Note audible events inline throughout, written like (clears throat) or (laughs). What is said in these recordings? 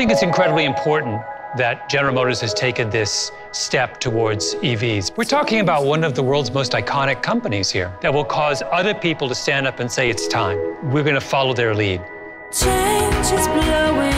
think it's incredibly important that General Motors has taken this step towards EVs. We're talking about one of the world's most iconic companies here that will cause other people to stand up and say it's time. We're going to follow their lead. Change is blowing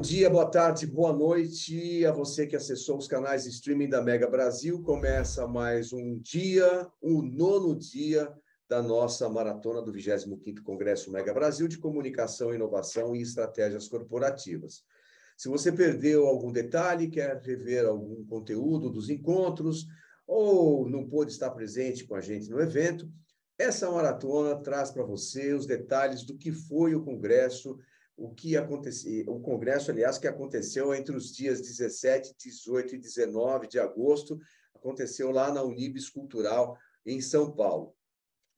bom dia, boa tarde, boa noite a você que acessou os canais de streaming da Mega Brasil. Começa mais um dia, o nono dia da nossa maratona do 25º Congresso Mega Brasil de Comunicação, Inovação e Estratégias Corporativas. Se você perdeu algum detalhe, quer rever algum conteúdo dos encontros ou não pôde estar presente com a gente no evento, essa maratona traz para você os detalhes do que foi o congresso o que aconteceu, o congresso, aliás, que aconteceu entre os dias 17, 18 e 19 de agosto, aconteceu lá na Unibis Cultural, em São Paulo.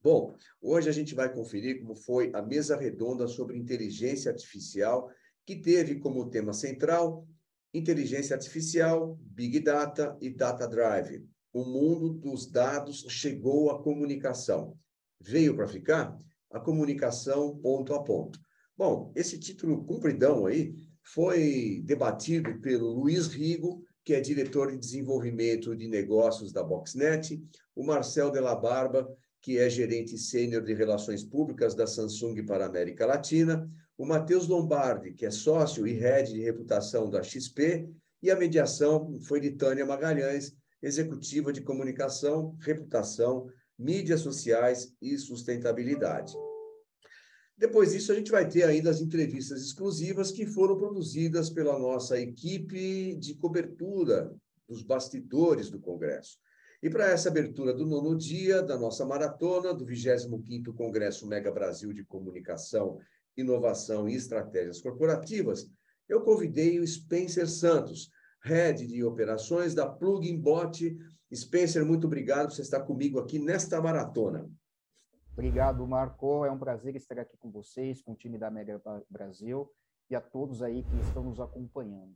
Bom, hoje a gente vai conferir como foi a mesa redonda sobre inteligência artificial, que teve como tema central inteligência artificial, Big Data e Data Drive. O mundo dos dados chegou à comunicação. Veio para ficar? A comunicação ponto a ponto. Bom, esse título cumpridão aí foi debatido pelo Luiz Rigo, que é diretor de desenvolvimento de negócios da Boxnet, o Marcel de la Barba, que é gerente sênior de relações públicas da Samsung para a América Latina, o Matheus Lombardi, que é sócio e head de reputação da XP, e a mediação foi de Tânia Magalhães, executiva de comunicação, reputação, mídias sociais e sustentabilidade. Depois disso, a gente vai ter ainda as entrevistas exclusivas que foram produzidas pela nossa equipe de cobertura dos bastidores do Congresso. E para essa abertura do nono dia da nossa maratona, do 25º Congresso Mega Brasil de Comunicação, Inovação e Estratégias Corporativas, eu convidei o Spencer Santos, Head de Operações da Plugin Bot. Spencer, muito obrigado por você estar comigo aqui nesta maratona. Obrigado, Marco. É um prazer estar aqui com vocês, com o time da Mega Brasil e a todos aí que estão nos acompanhando.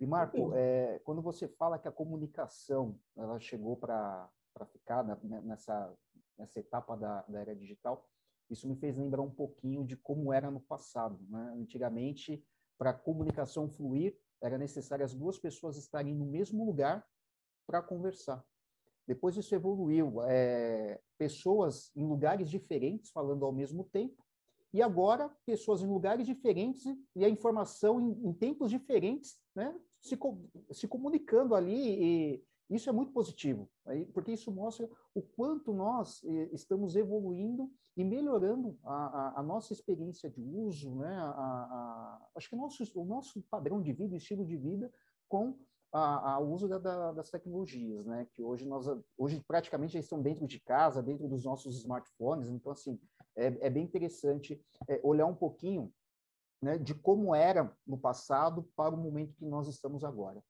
E, Marco, é, quando você fala que a comunicação ela chegou para ficar né, nessa, nessa etapa da, da era digital, isso me fez lembrar um pouquinho de como era no passado. Né? Antigamente, para a comunicação fluir, era necessário as duas pessoas estarem no mesmo lugar para conversar. Depois isso evoluiu, é, pessoas em lugares diferentes falando ao mesmo tempo, e agora pessoas em lugares diferentes e a informação em, em tempos diferentes, né, se, se comunicando ali, e isso é muito positivo, porque isso mostra o quanto nós estamos evoluindo e melhorando a, a, a nossa experiência de uso, né, a, acho que o nosso, o nosso padrão de vida, estilo de vida, com ao uso da, da, das tecnologias, né? Que hoje nós, hoje praticamente já estão dentro de casa, dentro dos nossos smartphones. Então, assim, é, é bem interessante é, olhar um pouquinho né, de como era no passado para o momento que nós estamos agora.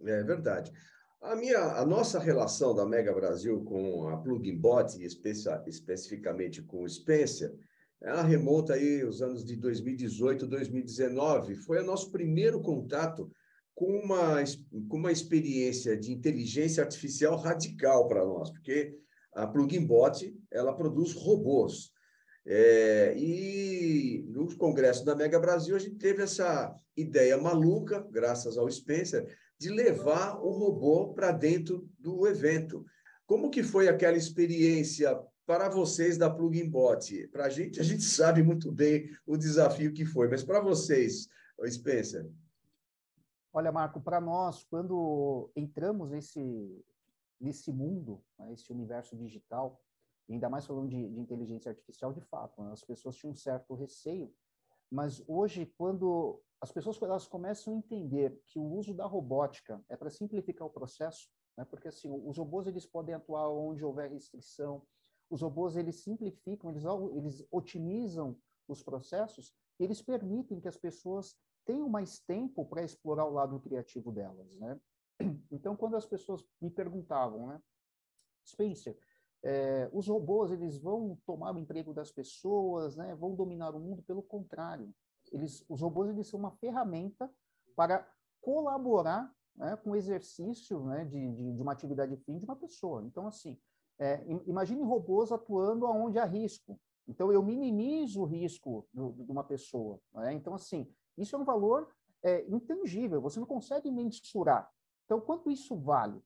É verdade. A, minha, a nossa relação da Mega Brasil com a Plugin Bot, e especificamente com o Spencer, ela remonta aí os anos de 2018, 2019. Foi o nosso primeiro contato com uma, com uma experiência de inteligência artificial radical para nós, porque a Plugin Bot ela produz robôs. É, e no congresso da Mega Brasil a gente teve essa ideia maluca, graças ao Spencer, de levar o robô para dentro do evento. Como que foi aquela experiência para vocês da Plugin Bot? Para a gente, a gente sabe muito bem o desafio que foi, mas para vocês, Spencer? Olha, Marco, para nós, quando entramos nesse, nesse mundo, né, esse universo digital, ainda mais falando de, de inteligência artificial, de fato, né, as pessoas tinham um certo receio, mas hoje, quando as pessoas elas começam a entender que o uso da robótica é para simplificar o processo, né, porque assim, os robôs eles podem atuar onde houver restrição, os robôs eles simplificam, eles, eles otimizam os processos, eles permitem que as pessoas tenham mais tempo para explorar o lado criativo delas, né? Então, quando as pessoas me perguntavam, né, Spencer, é, os robôs eles vão tomar o emprego das pessoas, né? Vão dominar o mundo? Pelo contrário, eles, os robôs eles são uma ferramenta para colaborar né, com o exercício né, de, de, de, uma atividade fim de uma pessoa. Então, assim, é, imagine robôs atuando onde há risco. Então, eu minimizo o risco de uma pessoa. Né? Então, assim, isso é um valor é, intangível, você não consegue mensurar. Então, quanto isso vale?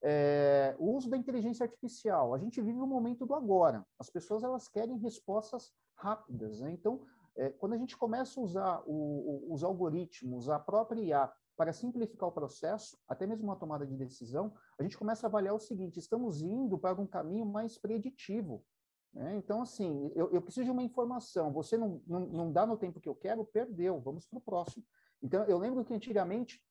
É, o uso da inteligência artificial. A gente vive o momento do agora. As pessoas elas querem respostas rápidas. Né? Então, é, quando a gente começa a usar o, o, os algoritmos, a própria IA, para simplificar o processo, até mesmo uma tomada de decisão, a gente começa a avaliar o seguinte: estamos indo para um caminho mais preditivo. Né? Então, assim, eu, eu, preciso de uma informação, você não, não, não dá no tempo que eu quero, perdeu, vamos para o próximo. Então, eu lembro que antigamente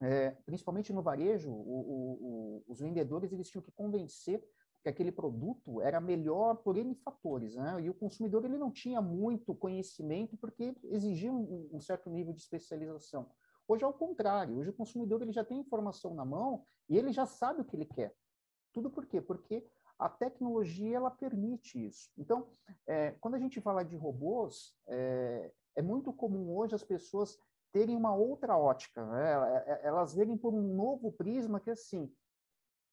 é, principalmente no varejo, o, o, o, os vendedores eles tinham que convencer que aquele produto era melhor por N fatores, né? E o consumidor ele não tinha muito conhecimento porque exigia um, um certo nível de especialização. Hoje é o contrário, hoje o consumidor ele já tem informação na mão e ele já sabe o que ele quer. Tudo por quê? Porque a tecnologia ela permite isso. Então, é, quando a gente fala de robôs, é, é muito comum hoje as pessoas terem uma outra ótica, né? É, é, elas verem por um novo prisma que assim,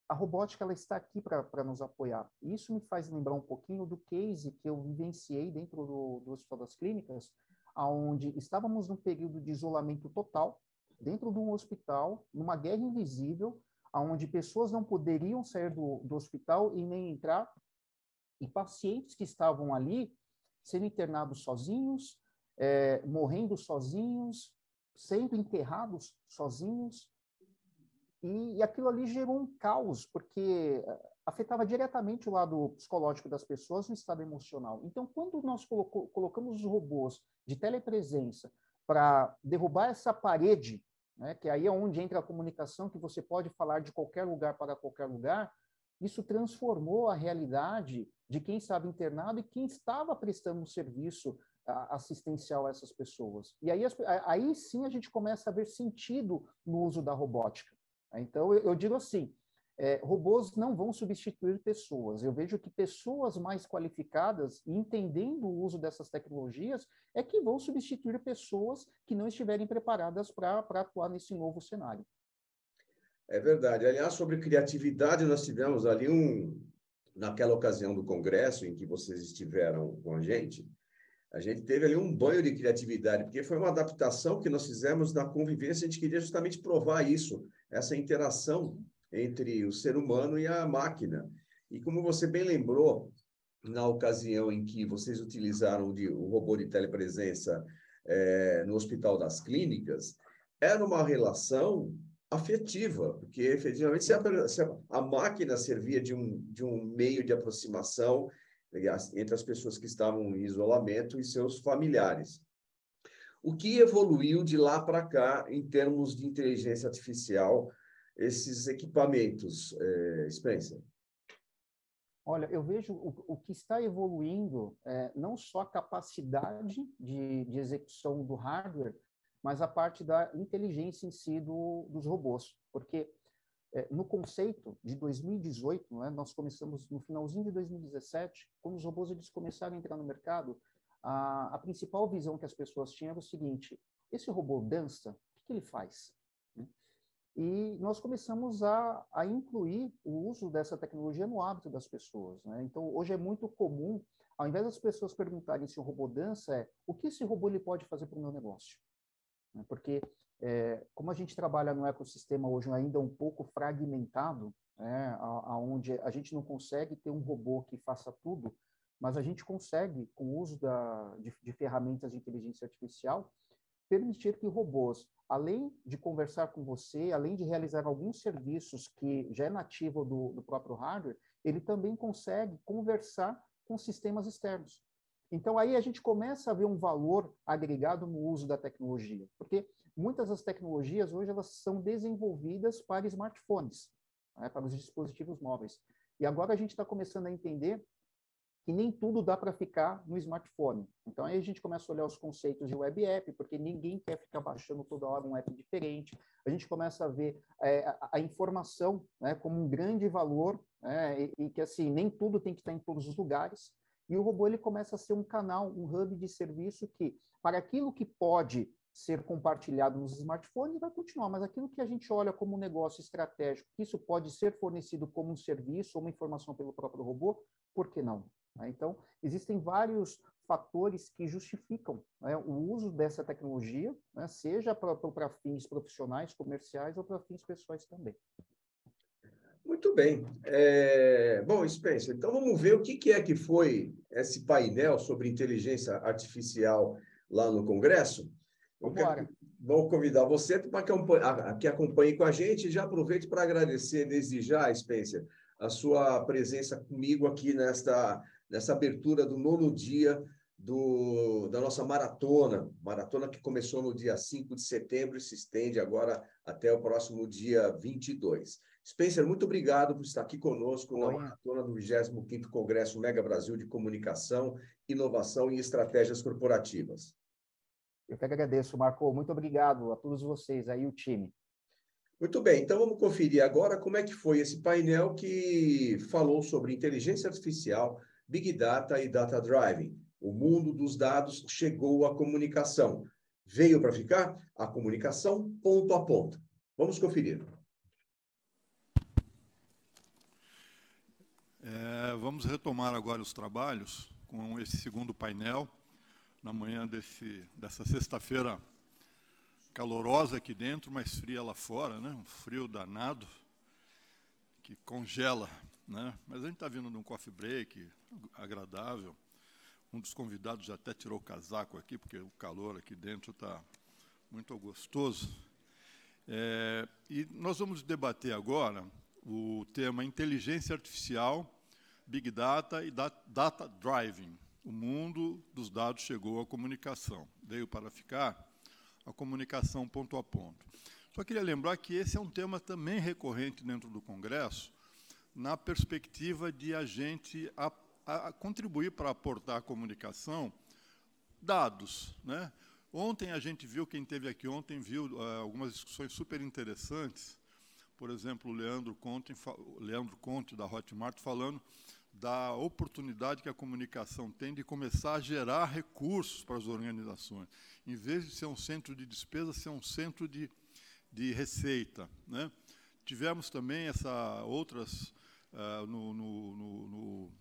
a robótica ela está aqui para nos apoiar. Isso me faz lembrar um pouquinho do case que eu vivenciei dentro do, do Hospital das Clínicas, onde estávamos num período de isolamento total, dentro de um hospital, numa guerra invisível, onde pessoas não poderiam sair do, do hospital e nem entrar, e pacientes que estavam ali sendo internados sozinhos, é, morrendo sozinhos, sendo enterrados sozinhos. E, e, aquilo ali gerou um caos, porque eh, afetava diretamente o lado psicológico das pessoas, o estado emocional. Então, quando nós colocou, colocamos os robôs de telepresença para derrubar essa parede, né, que aí é onde entra a comunicação, que você pode falar de qualquer lugar para qualquer lugar, isso transformou a realidade de quem estava internado e quem estava prestando um serviço assistencial a essas pessoas. E aí, aí sim a gente começa a ver sentido no uso da robótica. Então, eu, digo assim, é, robôs não vão substituir pessoas. Eu vejo que pessoas mais qualificadas, entendendo o uso dessas tecnologias, é que vão substituir pessoas que não estiverem preparadas para atuar nesse novo cenário. É verdade. Aliás, sobre criatividade, nós tivemos ali um, naquela ocasião do congresso em que vocês estiveram com a gente, a gente teve ali um banho de criatividade, porque foi uma adaptação que nós fizemos na convivência, a gente queria justamente provar isso, essa interação entre o ser humano e a máquina. E como você bem lembrou, na ocasião em que vocês utilizaram de, o robô de telepresença é, no Hospital das Clínicas, era uma relação afetiva, porque efetivamente se a, se a, máquina servia de um, de um meio de aproximação entre as pessoas que estavam em isolamento e seus familiares. O que evoluiu de lá para cá em termos de inteligência artificial, esses equipamentos, eh, Spencer? Olha, eu vejo o, o que está evoluindo é, não só a capacidade de, de, execução do hardware, mas a parte da inteligência em si do, dos robôs. Porque é, no conceito de 2018, né, nós começamos no finalzinho de 2017, quando os robôs eles começaram a entrar no mercado, a, a principal visão que as pessoas tinham era o seguinte: esse robô dança, o que, que ele faz? E nós começamos a, a incluir o uso dessa tecnologia no hábito das pessoas. Né? Então, hoje é muito comum, ao invés das pessoas perguntarem se o robô dança, é o que esse robô ele pode fazer para o meu negócio? Né? Porque, é, como a gente trabalha no ecossistema hoje ainda um pouco fragmentado, né, aonde a gente não consegue ter um robô que faça tudo, mas a gente consegue, com o uso da, de, de ferramentas de inteligência artificial, permitir que robôs, além de conversar com você, além de realizar alguns serviços que já é nativo do, do próprio hardware, ele também consegue conversar com sistemas externos. Então, aí a gente começa a ver um valor agregado no uso da tecnologia, porque muitas das tecnologias hoje elas são desenvolvidas para smartphones, né, para os dispositivos móveis. E agora a gente está começando a entender que nem tudo dá para ficar no smartphone. Então aí a gente começa a olhar os conceitos de web app, porque ninguém quer ficar baixando toda hora um app diferente. A gente começa a ver é, a, a, informação né, como um grande valor né, e, e, que assim nem tudo tem que estar em todos os lugares. E o robô ele começa a ser um canal, um hub de serviço que para aquilo que pode ser compartilhado nos smartphones vai continuar, mas aquilo que a gente olha como um negócio estratégico, que isso pode ser fornecido como um serviço ou uma informação pelo próprio robô, por que não? Né? Então, existem vários fatores que justificam né, o uso dessa tecnologia, né, seja para fins profissionais, comerciais ou para fins pessoais também. Muito bem. É... Bom, Spencer, então vamos ver o que, que é que foi esse painel sobre inteligência artificial lá no Congresso. Eu quero... Vou convidar você para que acompanhe com a gente. Já aproveito para agradecer desde já, Spencer, a sua presença comigo aqui nesta nessa abertura do nono dia do, da nossa maratona, maratona que começou no dia 5 de setembro e se estende agora até o próximo dia 22. Spencer, muito obrigado por estar aqui conosco na maratona do 25º Congresso Mega Brasil de Comunicação, Inovação e Estratégias Corporativas. Eu que agradeço, Marco. Muito obrigado a todos vocês aí, o time. Muito bem, então vamos conferir agora como é que foi esse painel que falou sobre inteligência artificial, Big Data e Data Driving. O mundo dos dados chegou à comunicação. Veio para ficar? A comunicação ponto a ponto. Vamos conferir. É, vamos retomar agora os trabalhos com esse segundo painel, na manhã desse, dessa sexta-feira calorosa aqui dentro, mas fria lá fora, né? um frio danado, que congela né? Mas a gente está vindo de um coffee break agradável. Um dos convidados já até tirou o casaco aqui, porque o calor aqui dentro está muito gostoso. É, e nós vamos debater agora o tema inteligência artificial, big data e data driving. O mundo dos dados chegou à comunicação. Veio para ficar a comunicação ponto a ponto. Só queria lembrar que esse é um tema também recorrente dentro do Congresso, na perspectiva de a gente a, a contribuir para aportar à comunicação dados. Né? Ontem a gente viu, quem esteve aqui ontem viu uh, algumas discussões super interessantes, por exemplo, o Leandro Conte, Leandro Conte, da Hotmart, falando da oportunidade que a comunicação tem de começar a gerar recursos para as organizações. Em vez de ser um centro de despesa, ser um centro de, de receita. Né? Tivemos também essa outras uh, no, no, no,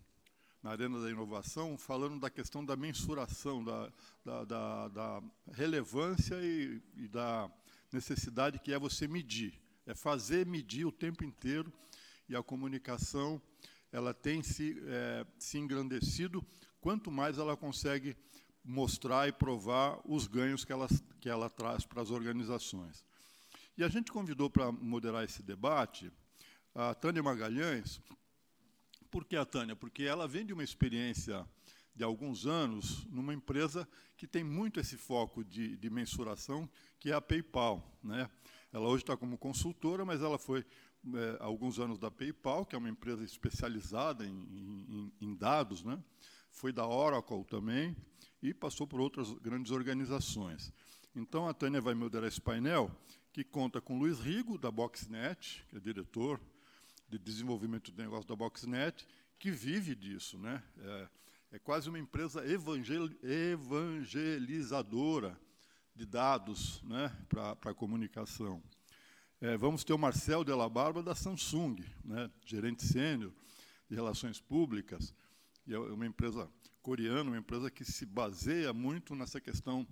na Arena da Inovação, falando da questão da mensuração, da, da, da, da relevância e, e, da necessidade que é você medir. É fazer medir o tempo inteiro e a comunicação ela tem se, é, se engrandecido quanto mais ela consegue mostrar e provar os ganhos que ela, que ela traz para as organizações. E a gente convidou para moderar esse debate a Tânia Magalhães. Por que a Tânia? Porque ela vem de uma experiência de alguns anos numa empresa que tem muito esse foco de, de mensuração, que é a PayPal. Né? Ela hoje está como consultora, mas ela foi é, alguns anos da PayPal, que é uma empresa especializada em, em, em dados, né? foi da Oracle também, e passou por outras grandes organizações. Então, a Tânia vai moderar esse painel, que conta com Luiz Rigo, da Boxnet, que é diretor de desenvolvimento de negócio da Boxnet, que vive disso. Né? É, é quase uma empresa evangel evangelizadora de dados né, para a comunicação. É, vamos ter o Marcel Della Barba, da Samsung, né, gerente sênior de relações públicas, e é uma empresa coreana, uma empresa que se baseia muito nessa questão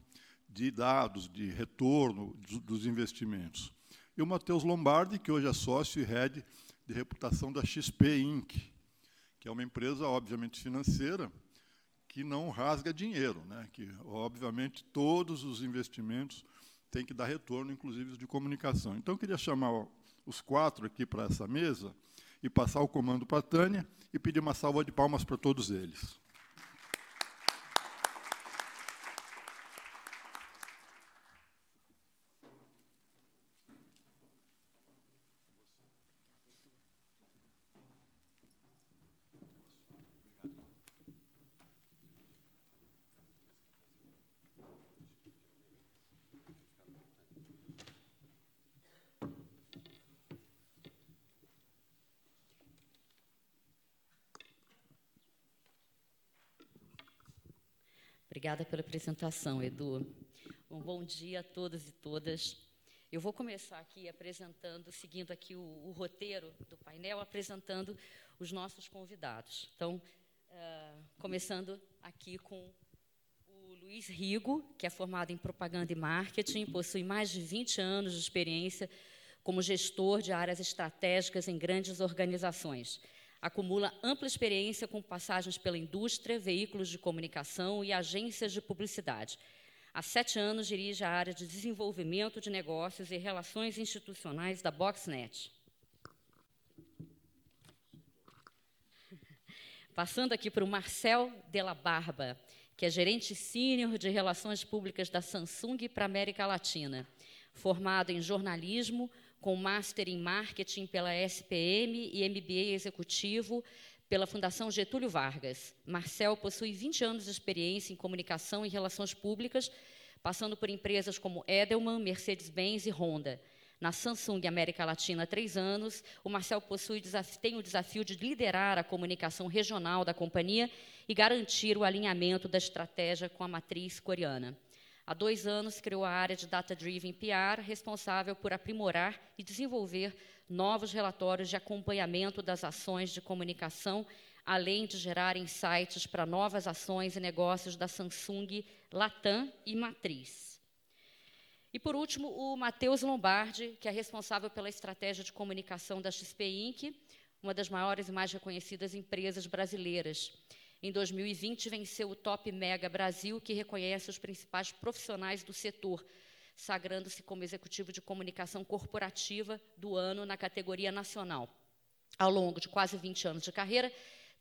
de dados, de retorno dos investimentos. E o Matheus Lombardi, que hoje é sócio e head de reputação da XP Inc., que é uma empresa, obviamente, financeira, que não rasga dinheiro, né? que, obviamente, todos os investimentos têm que dar retorno, inclusive os de comunicação. Então, eu queria chamar os quatro aqui para essa mesa e passar o comando para a Tânia e pedir uma salva de palmas para todos eles. Obrigada pela apresentação, Edu. Um bom dia a todos e todas. Eu vou começar aqui apresentando, seguindo aqui o, o roteiro do painel, apresentando os nossos convidados. Então, uh, começando aqui com o Luiz Rigo, que é formado em propaganda e marketing, possui mais de 20 anos de experiência como gestor de áreas estratégicas em grandes organizações. Acumula ampla experiência com passagens pela indústria, veículos de comunicação e agências de publicidade. Há sete anos dirige a área de desenvolvimento de negócios e relações institucionais da Boxnet. Passando aqui para o Marcel Della Barba, que é gerente sênior de relações públicas da Samsung para a América Latina. Formado em jornalismo, com Master em Marketing pela SPM e MBA Executivo pela Fundação Getúlio Vargas. Marcel possui 20 anos de experiência em comunicação e relações públicas, passando por empresas como Edelman, Mercedes-Benz e Honda. Na Samsung América Latina há três anos, o Marcel possui, tem o desafio de liderar a comunicação regional da companhia e garantir o alinhamento da estratégia com a matriz coreana. Há dois anos, criou a área de Data Driven PR, responsável por aprimorar e desenvolver novos relatórios de acompanhamento das ações de comunicação, além de gerar insights para novas ações e negócios da Samsung, Latam e Matriz. E, por último, o Matheus Lombardi, que é responsável pela estratégia de comunicação da XP Inc., uma das maiores e mais reconhecidas empresas brasileiras. Em 2020, venceu o Top Mega Brasil, que reconhece os principais profissionais do setor, sagrando-se como executivo de comunicação corporativa do ano na categoria nacional. Ao longo de quase 20 anos de carreira,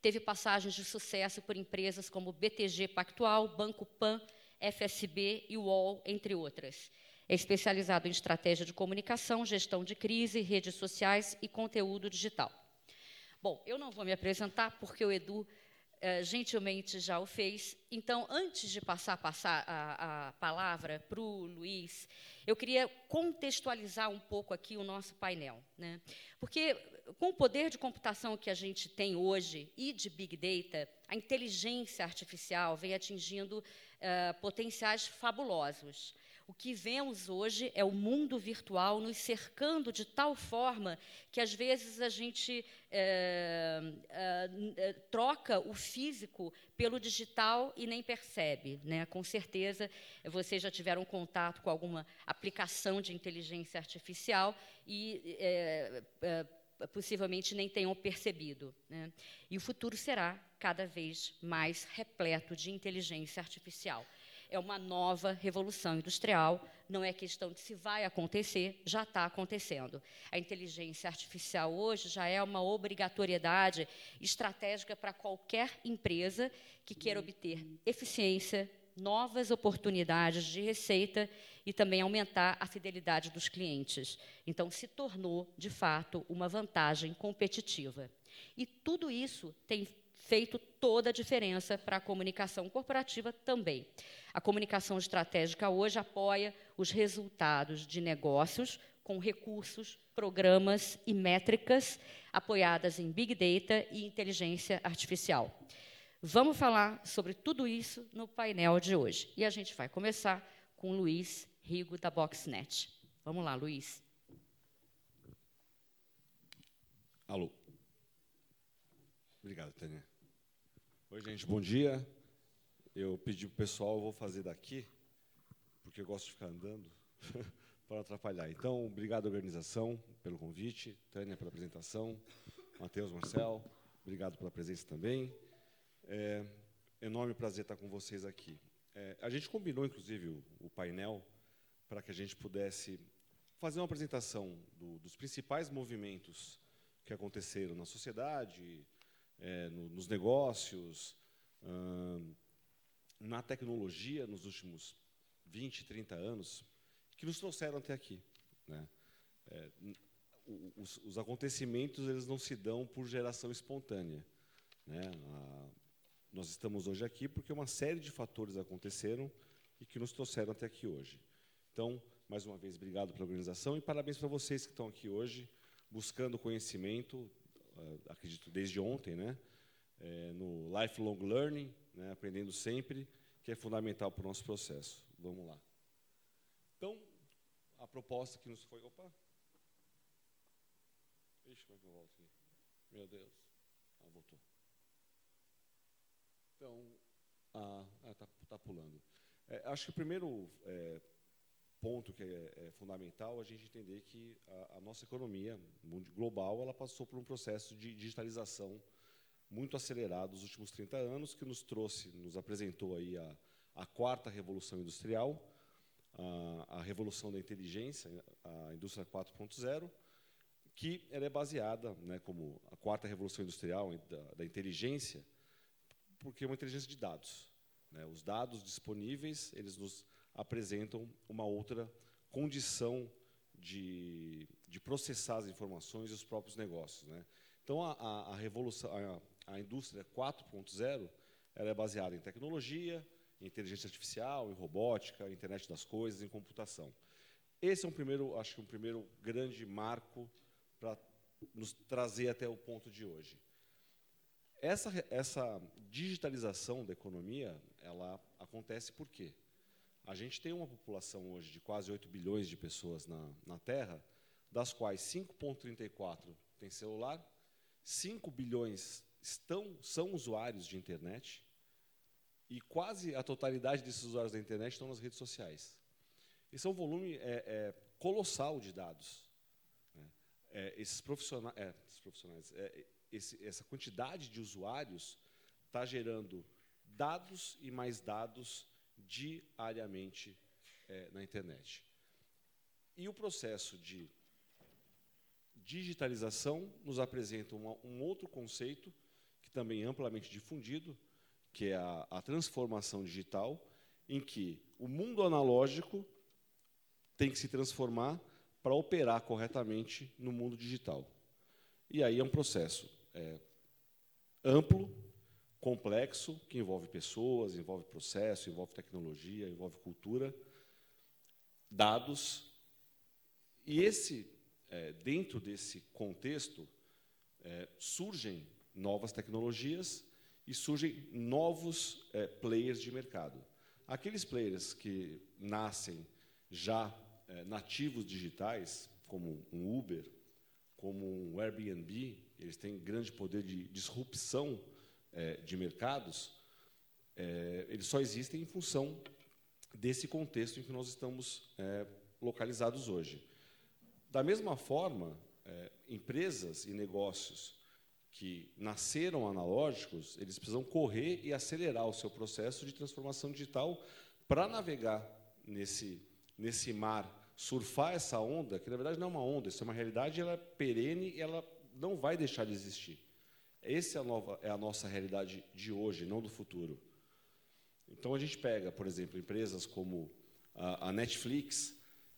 teve passagens de sucesso por empresas como BTG Pactual, Banco Pan, FSB e UOL, entre outras. É especializado em estratégia de comunicação, gestão de crise, redes sociais e conteúdo digital. Bom, eu não vou me apresentar porque o Edu uh, gentilmente já o fez. Então, antes de passar, passar a, a palavra para o Luiz, eu queria contextualizar um pouco aqui o nosso painel. Né? Porque, com o poder de computação que a gente tem hoje e de Big Data, a inteligência artificial vem atingindo uh, potenciais fabulosos. O que vemos hoje é o mundo virtual nos cercando de tal forma que, às vezes, a gente é, é, troca o físico pelo digital e nem percebe. Né? Com certeza, vocês já tiveram contato com alguma aplicação de inteligência artificial e. É, possivelmente nem tenham percebido. Né? E o futuro será cada vez mais repleto de inteligência artificial. É uma nova revolução industrial. Não é questão de se vai acontecer, já está acontecendo. A inteligência artificial hoje já é uma obrigatoriedade estratégica para qualquer empresa que queira obter eficiência, novas oportunidades de receita e também aumentar a fidelidade dos clientes. Então, se tornou, de fato, uma vantagem competitiva. E tudo isso tem feito toda a diferença para a comunicação corporativa também. A comunicação estratégica hoje apoia os resultados de negócios com recursos, programas e métricas apoiadas em Big Data e inteligência artificial. Vamos falar sobre tudo isso no painel de hoje. E a gente vai começar com Luiz Rigo, da Boxnet. Vamos lá, Luiz. Alô. Obrigado, Tânia. Oi, gente, bom dia. Eu pedi para o pessoal, eu vou fazer daqui, porque eu gosto de ficar andando, (laughs) para atrapalhar. Então, obrigado à organização pelo convite, Tânia pela apresentação, Matheus, Marcel, obrigado pela presença também. É enorme prazer estar com vocês aqui. É, a gente combinou, inclusive, o, o painel para que a gente pudesse fazer uma apresentação do, dos principais movimentos que aconteceram na sociedade, é, no, nos negócios, hum, na tecnologia nos últimos 20, 30 anos, que nos trouxeram até aqui. Né? É, os, os, acontecimentos eles não se dão por geração espontânea. Né? A, nós estamos hoje aqui porque uma série de fatores aconteceram e que nos trouxeram até aqui hoje. Então, mais uma vez, obrigado pela organização e parabéns para vocês que estão aqui hoje buscando conhecimento, acredito desde ontem, né? É, no lifelong learning, né? aprendendo sempre, que é fundamental para o nosso processo. Vamos lá. Então, a proposta que nos foi. Opa! Ixi, como é que eu volto aqui? Meu Deus. Ah, voltou. Então, ah, está ah, tá pulando. É, acho que o primeiro é, ponto que é, é, fundamental a gente entender que a, a, nossa economia global ela passou por um processo de digitalização muito acelerado nos últimos 30 anos, que nos trouxe, nos apresentou aí a, a quarta revolução industrial, a, a, revolução da inteligência, a indústria 4.0, que ela é baseada, né, como a quarta revolução industrial da, da inteligência, porque é uma inteligência de dados. Né? Os dados disponíveis, eles nos apresentam uma outra condição de, de processar as informações e os próprios negócios. Né? Então, a, a, a revolução, a, a indústria 4.0, ela é baseada em tecnologia, em inteligência artificial, em robótica, internet das coisas, em computação. Esse é um primeiro, acho que um primeiro grande marco para nos trazer até o ponto de hoje. Essa, essa digitalização da economia, ela acontece por quê? A gente tem uma população hoje de quase 8 bilhões de pessoas na, na Terra, das quais 5,34 têm celular, 5 bilhões estão, são usuários de internet, e quase a totalidade desses usuários da internet estão nas redes sociais. Esse é um volume é, é, colossal de dados. Né? É, esses, profissionais, é, esses profissionais, é, esse, essa quantidade de usuários está gerando dados e mais dados diariamente é, na internet. E o processo de digitalização nos apresenta uma, um outro conceito, que também é amplamente difundido, que é a, a transformação digital, em que o mundo analógico tem que se transformar para operar corretamente no mundo digital. E aí é um processo é, amplo, complexo, que envolve pessoas, envolve processo, envolve tecnologia, envolve cultura, dados. E esse, é, dentro desse contexto, é, surgem novas tecnologias e surgem novos é, players de mercado. Aqueles players que nascem já é, nativos digitais, como um Uber, como um Airbnb, eles têm grande poder de disrupção é, de mercados, é, eles só existem em função desse contexto em que nós estamos é, localizados hoje. Da mesma forma, é, empresas e negócios que nasceram analógicos, eles precisam correr e acelerar o seu processo de transformação digital para navegar nesse, nesse mar, surfar essa onda, que na verdade não é uma onda, isso é uma realidade, ela é perene e ela não vai deixar de existir. Essa é a, nova, é a nossa realidade de hoje, não do futuro. Então a gente pega, por exemplo, empresas como a, a Netflix,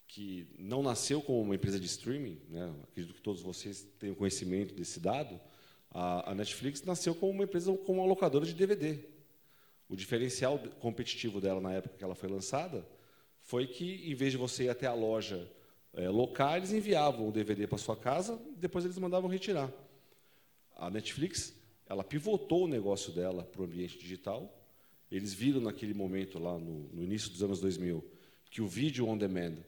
que não nasceu como uma empresa de streaming, né? acredito que todos vocês tenham conhecimento desse dado, a, a Netflix nasceu como uma empresa, como uma locadora de DVD. O diferencial competitivo dela na época que ela foi lançada foi que, em vez de você ir até a loja é, local, eles enviavam o DVD para sua casa, depois eles mandavam retirar. A Netflix, ela pivotou o negócio dela para o ambiente digital. Eles viram naquele momento lá no, no início dos anos 2000 que o vídeo on demand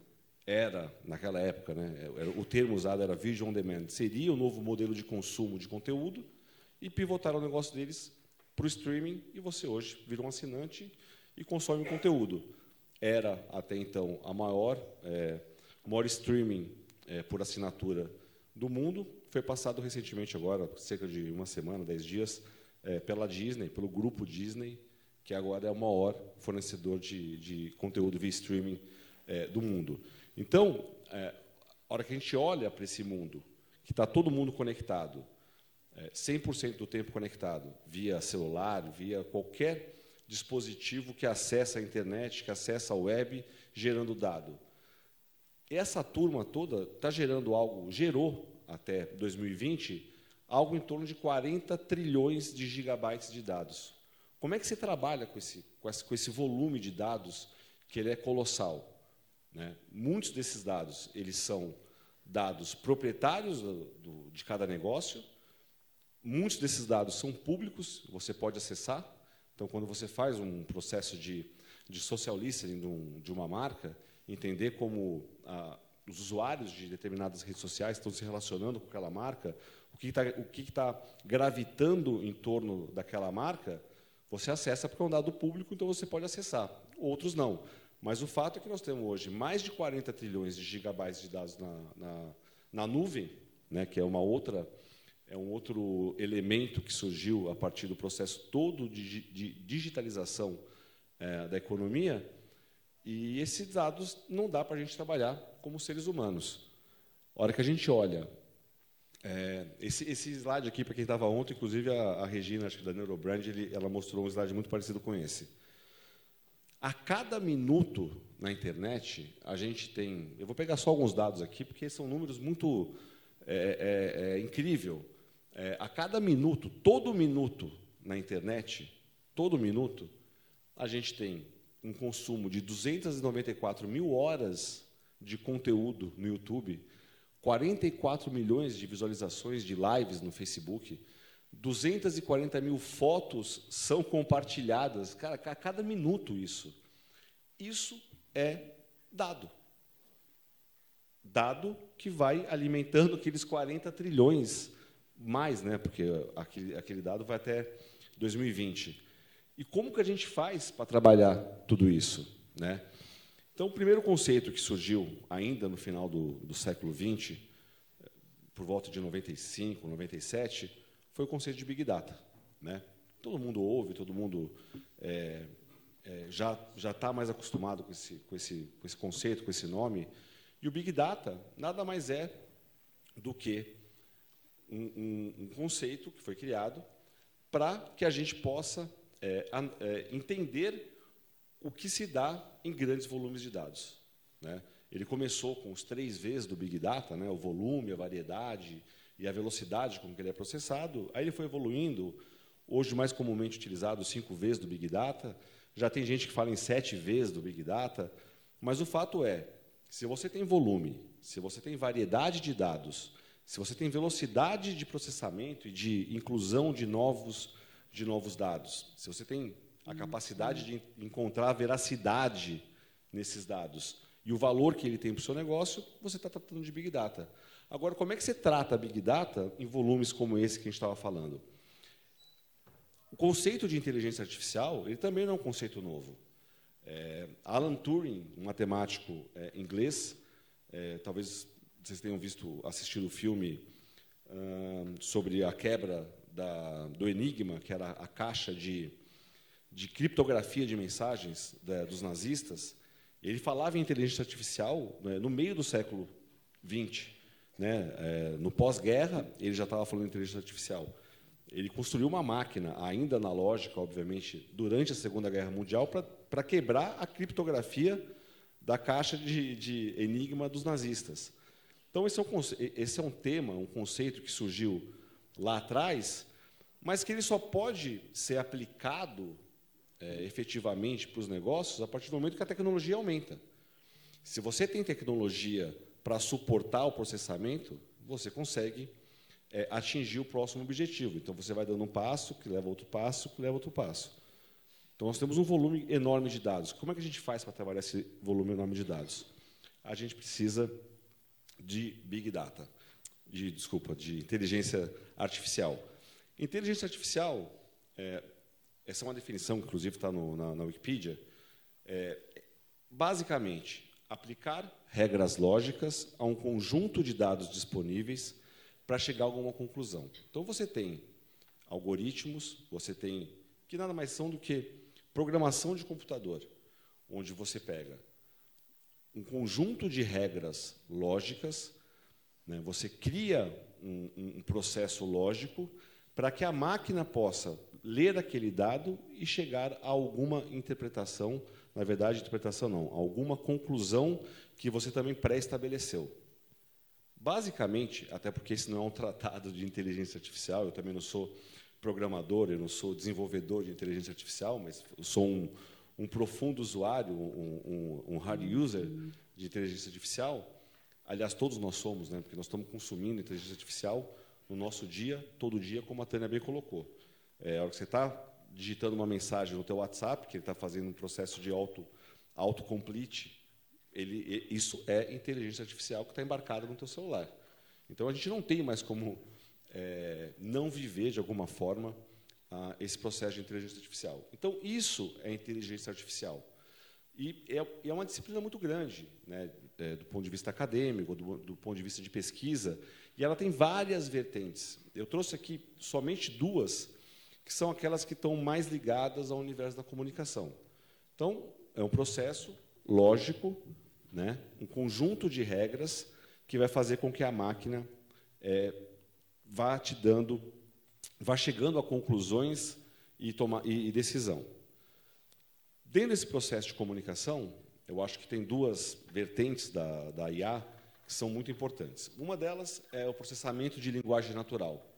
era naquela época, né, era, o termo usado era vídeo on demand, seria o novo modelo de consumo de conteúdo e pivotaram o negócio deles para o streaming e você hoje vira um assinante e consome o conteúdo. Era até então a maior, é, maior streaming é, por assinatura do mundo. Foi passado recentemente agora, cerca de uma semana, dez dias, é, pela Disney, pelo grupo Disney, que agora é o maior fornecedor de, de conteúdo via streaming é, do mundo. Então, é, a hora que a gente olha para esse mundo, que está todo mundo conectado, é, 100% do tempo conectado, via celular, via qualquer dispositivo que acessa a internet, que acessa a web, gerando dado. Essa turma toda está gerando algo, gerou até 2020, algo em torno de 40 trilhões de gigabytes de dados. Como é que você trabalha com esse, com esse, com esse volume de dados que ele é colossal? Né? Muitos desses dados eles são dados proprietários do, do, de cada negócio. Muitos desses dados são públicos, você pode acessar. Então, quando você faz um processo de, de social listening de, um, de uma marca, entender como ah, os usuários de determinadas redes sociais estão se relacionando com aquela marca, o que está tá gravitando em torno daquela marca, você acessa porque é um dado público, então você pode acessar. Outros não. Mas o fato é que nós temos hoje mais de 40 trilhões de gigabytes de dados na, na, na nuvem, né, que é uma outra é um outro elemento que surgiu a partir do processo todo de, de digitalização é, da economia. E esses dados não dá para a gente trabalhar como seres humanos. A hora que a gente olha é, esse, esse, slide aqui, para quem estava ontem, inclusive a, a, Regina, acho que da Neurobrand, ele, ela mostrou um slide muito parecido com esse. A cada minuto na internet, a gente tem. Eu vou pegar só alguns dados aqui, porque são números muito é, é, é incrível. É, a cada minuto, todo minuto na internet, todo minuto, a gente tem um consumo de 294 mil horas de conteúdo no YouTube, 44 milhões de visualizações de lives no Facebook, 240 mil fotos são compartilhadas, cara, a cada minuto isso. Isso é dado. Dado que vai alimentando aqueles 40 trilhões mais, né? Porque aquele, aquele dado vai até 2020. E como que a gente faz para trabalhar tudo isso, né? Então, o primeiro conceito que surgiu ainda no final do, do século XX, por volta de 95, 97, foi o conceito de Big Data. Né? Todo mundo ouve, todo mundo é, é, já está mais acostumado com esse, com, esse, com esse conceito, com esse nome. E o Big Data nada mais é do que um, um, um conceito que foi criado para que a gente possa é, entender o que se dá em grandes volumes de dados. Né? Ele começou com os três Vs do Big Data, né? o volume, a variedade e a velocidade com que ele é processado. Aí ele foi evoluindo, hoje mais comumente utilizado, cinco Vs do Big Data. Já tem gente que fala em sete Vs do Big Data. Mas o fato é, se você tem volume, se você tem variedade de dados, se você tem velocidade de processamento e de inclusão de novos, de novos dados, se você tem a capacidade de encontrar a veracidade nesses dados e o valor que ele tem para o seu negócio, você está tratando de Big Data. Agora, como é que você trata Big Data em volumes como esse que a gente estava falando? O conceito de inteligência artificial ele também não é um conceito novo. É, Alan Turing, um matemático é, inglês, é, talvez vocês tenham visto, assistido o filme sobre a quebra da, do Enigma, que era a caixa de de criptografia de mensagens da- dos nazistas, ele falava em inteligência artificial né, no meio do século XX. Né? É, no pós-guerra, ele já estava falando em inteligência artificial. Ele construiu uma máquina, ainda analógica, obviamente, durante a Segunda Guerra Mundial, para quebrar a criptografia da caixa de, de enigma dos nazistas. Então, esse é, um, esse é um tema, um conceito que surgiu lá atrás, mas que ele só pode ser aplicado é, efetivamente para os negócios a partir do momento que a tecnologia aumenta. Se você tem tecnologia para suportar o processamento, você consegue é, atingir o próximo objetivo. Então, você vai dando um passo, que leva outro passo, que leva outro passo. Então, nós temos um volume enorme de dados. Como é que a gente faz para trabalhar esse volume enorme de dados? A gente precisa de Big Data, de, desculpa, de inteligência artificial. Inteligência artificial, é, essa é uma definição que, inclusive, está na, na Wikipedia, é, basicamente, aplicar regras lógicas a um conjunto de dados disponíveis para chegar a alguma conclusão. Então, você tem algoritmos, você tem que nada mais são do que programação de computador, onde você pega um conjunto de regras lógicas, né? você cria um- um processo lógico para que a máquina possa ler aquele dado e chegar a alguma interpretação, na verdade, interpretação não, alguma conclusão que você também pré-estabeleceu. Basicamente, até porque esse não é um tratado de inteligência artificial, eu também não sou programador, eu não sou desenvolvedor de inteligência artificial, mas eu sou um, um profundo usuário, um, um- um hard user de inteligência artificial. Aliás, todos nós somos, né? porque nós estamos consumindo inteligência artificial no nosso dia, todo dia, como a Tânia bem colocou. É, a hora que você está digitando uma mensagem no teu WhatsApp, que ele está fazendo um processo de auto autocomplete, ele, isso é inteligência artificial que está embarcada no teu celular. Então a gente não tem mais como é, não viver de alguma forma ah, esse processo de inteligência artificial. Então isso é inteligência artificial e é, é uma disciplina muito grande, né, é, do ponto de vista acadêmico, do, do ponto de vista de pesquisa, e ela tem várias vertentes. Eu trouxe aqui somente duas, que são aquelas que estão mais ligadas ao universo da comunicação. Então, é um processo lógico, né, um conjunto de regras que vai fazer com que a máquina é, vá te dando, vá chegando a conclusões e, toma, e, e decisão. Dentro desse processo de comunicação, eu acho que tem duas vertentes da, da IA que são muito importantes. Uma delas é o processamento de linguagem natural.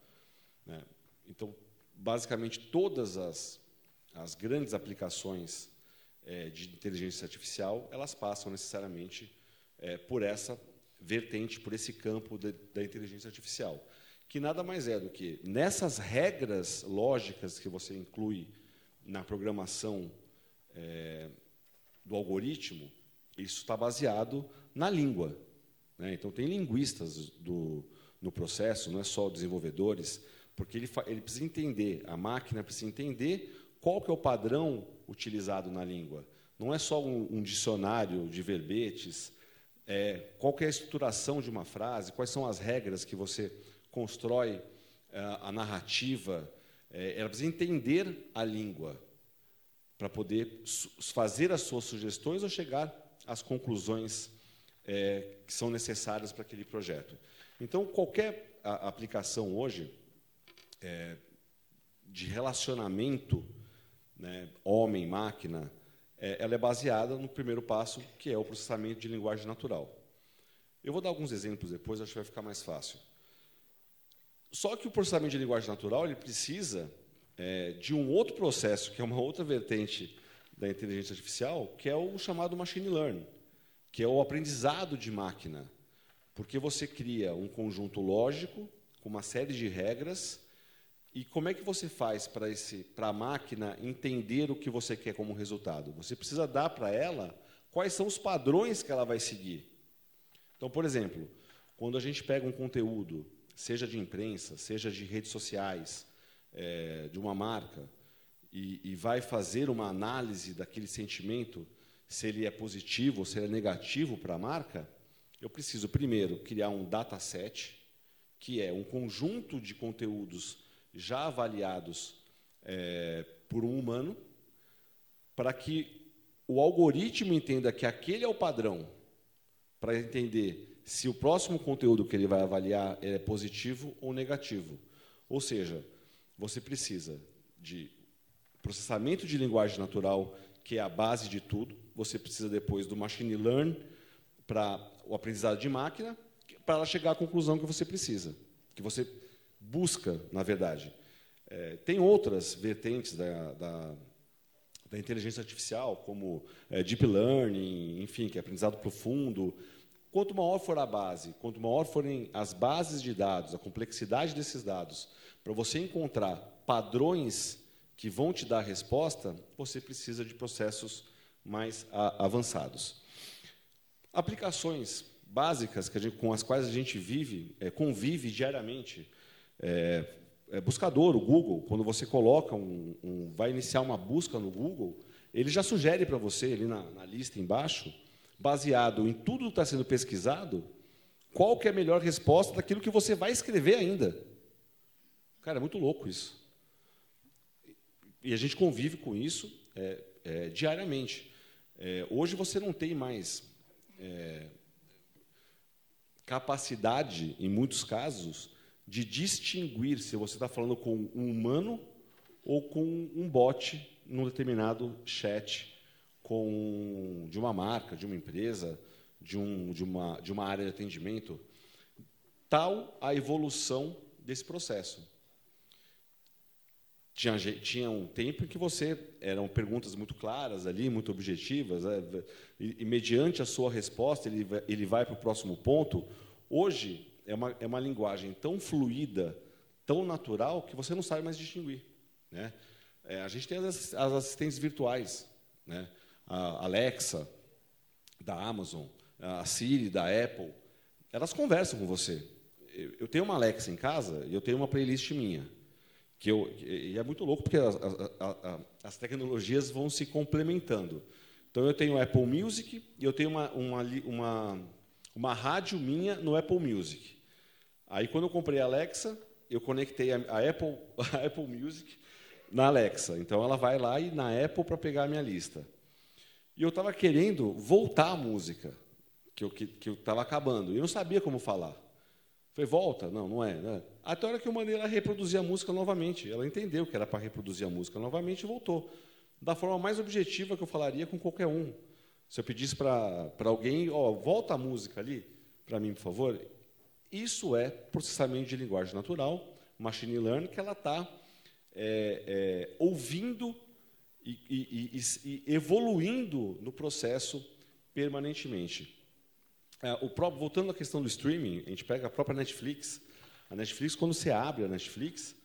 né? Então, basicamente, todas as, as grandes aplicações eh, de inteligência artificial, elas passam necessariamente eh, por essa vertente, por esse campo da, da inteligência artificial, que nada mais é do que nessas regras lógicas que você inclui na programação eh, do algoritmo, isso está baseado na língua. né? Então, tem linguistas do, no processo, não é só desenvolvedores, porque ele, ele precisa entender, a máquina precisa entender qual que é o padrão utilizado na língua. Não é só um, um dicionário de verbetes, é, qual é a estruturação de uma frase, quais são as regras que você constrói eh, a narrativa. É, ela precisa entender a língua para poder fazer as suas sugestões ou chegar às conclusões eh, que são necessárias para aquele projeto. Então, qualquer a- aplicação hoje eh, de relacionamento né, homem-máquina, eh, ela é baseada no primeiro passo, que é o processamento de linguagem natural. Eu vou dar alguns exemplos depois, acho que vai ficar mais fácil. Só que o processamento de linguagem natural ele precisa é, de um outro processo, que é uma outra vertente da inteligência artificial, que é o chamado machine learning, que é o aprendizado de máquina. Porque você cria um conjunto lógico, com uma série de regras, e como é que você faz para esse para a máquina entender o que você quer como resultado? Você precisa dar para ela quais são os padrões que ela vai seguir. Então, por exemplo, quando a gente pega um conteúdo, seja de imprensa, seja de redes sociais, eh, de uma marca, e, e vai fazer uma análise daquele sentimento, se ele é positivo ou se ele é negativo para a marca, eu preciso primeiro criar um dataset, que é um conjunto de conteúdos já avaliados eh, por um humano, para que o algoritmo entenda que aquele é o padrão, para entender se o próximo conteúdo que ele vai avaliar é positivo ou negativo. Ou seja, você precisa de processamento de linguagem natural, que é a base de tudo. Você precisa depois do machine learn para o aprendizado de máquina, para chegar à conclusão que você precisa, que você busca, na verdade. É, tem outras vertentes da, da, da inteligência artificial, como é, deep learning, enfim, que é aprendizado profundo. Quanto maior for a base, quanto maior forem as bases de dados, a complexidade desses dados, para você encontrar padrões que vão te dar resposta, você precisa de processos mais a, avançados. Aplicações básicas gente, com as quais a gente vive, é, convive diariamente, é, é, buscador, o Google, quando você coloca um, um, vai iniciar uma busca no Google, ele já sugere para você ali na, na, lista embaixo, baseado em tudo que está sendo pesquisado, qual que é a melhor resposta daquilo que você vai escrever ainda. Cara, é muito louco isso. E a gente convive com isso é, é, diariamente. É, hoje você não tem mais é, capacidade, em muitos casos, de distinguir se você está falando com um humano ou com um bot num determinado chat com de uma marca, de uma empresa, de, um, de, uma, de uma área de atendimento. Tal a evolução desse processo. Tinha, tinha um tempo em que você eram perguntas muito claras ali, muito objetivas, é, e, e, mediante a sua resposta ele, ele vai para o próximo ponto. Hoje é uma, é uma linguagem tão fluida, tão natural, que você não sabe mais distinguir. Né? É, a gente tem as, as assistentes virtuais, né? a Alexa, da Amazon, a Siri, da Apple, elas conversam com você. Eu tenho uma Alexa em casa e eu tenho uma playlist minha. Que eu, e é muito louco porque as, as, as tecnologias vão se complementando. Então eu tenho Apple Music e eu tenho uma, uma, uma, uma rádio minha no Apple Music. Aí, quando eu comprei a Alexa, eu conectei a, Apple, (laughs) a Apple Music na Alexa. Então, ela vai lá e na Apple para pegar a minha lista. E eu estava querendo voltar a música, que eu estava que, que acabando. E eu não sabia como falar. Falei, volta? Não, não é. Né? Até a hora que eu mandei ela reproduzir a música novamente. Ela entendeu que era para reproduzir a música novamente e voltou. Da forma mais objetiva que eu falaria com qualquer um. Se eu pedisse para alguém, ó, volta a música ali para mim, por favor, isso é processamento de linguagem natural, machine learning, que ela está é, é, ouvindo e, e, e, e, evoluindo no processo permanentemente. É, o próprio, voltando à questão do streaming, a gente pega a própria Netflix. A Netflix, quando você abre a Netflix,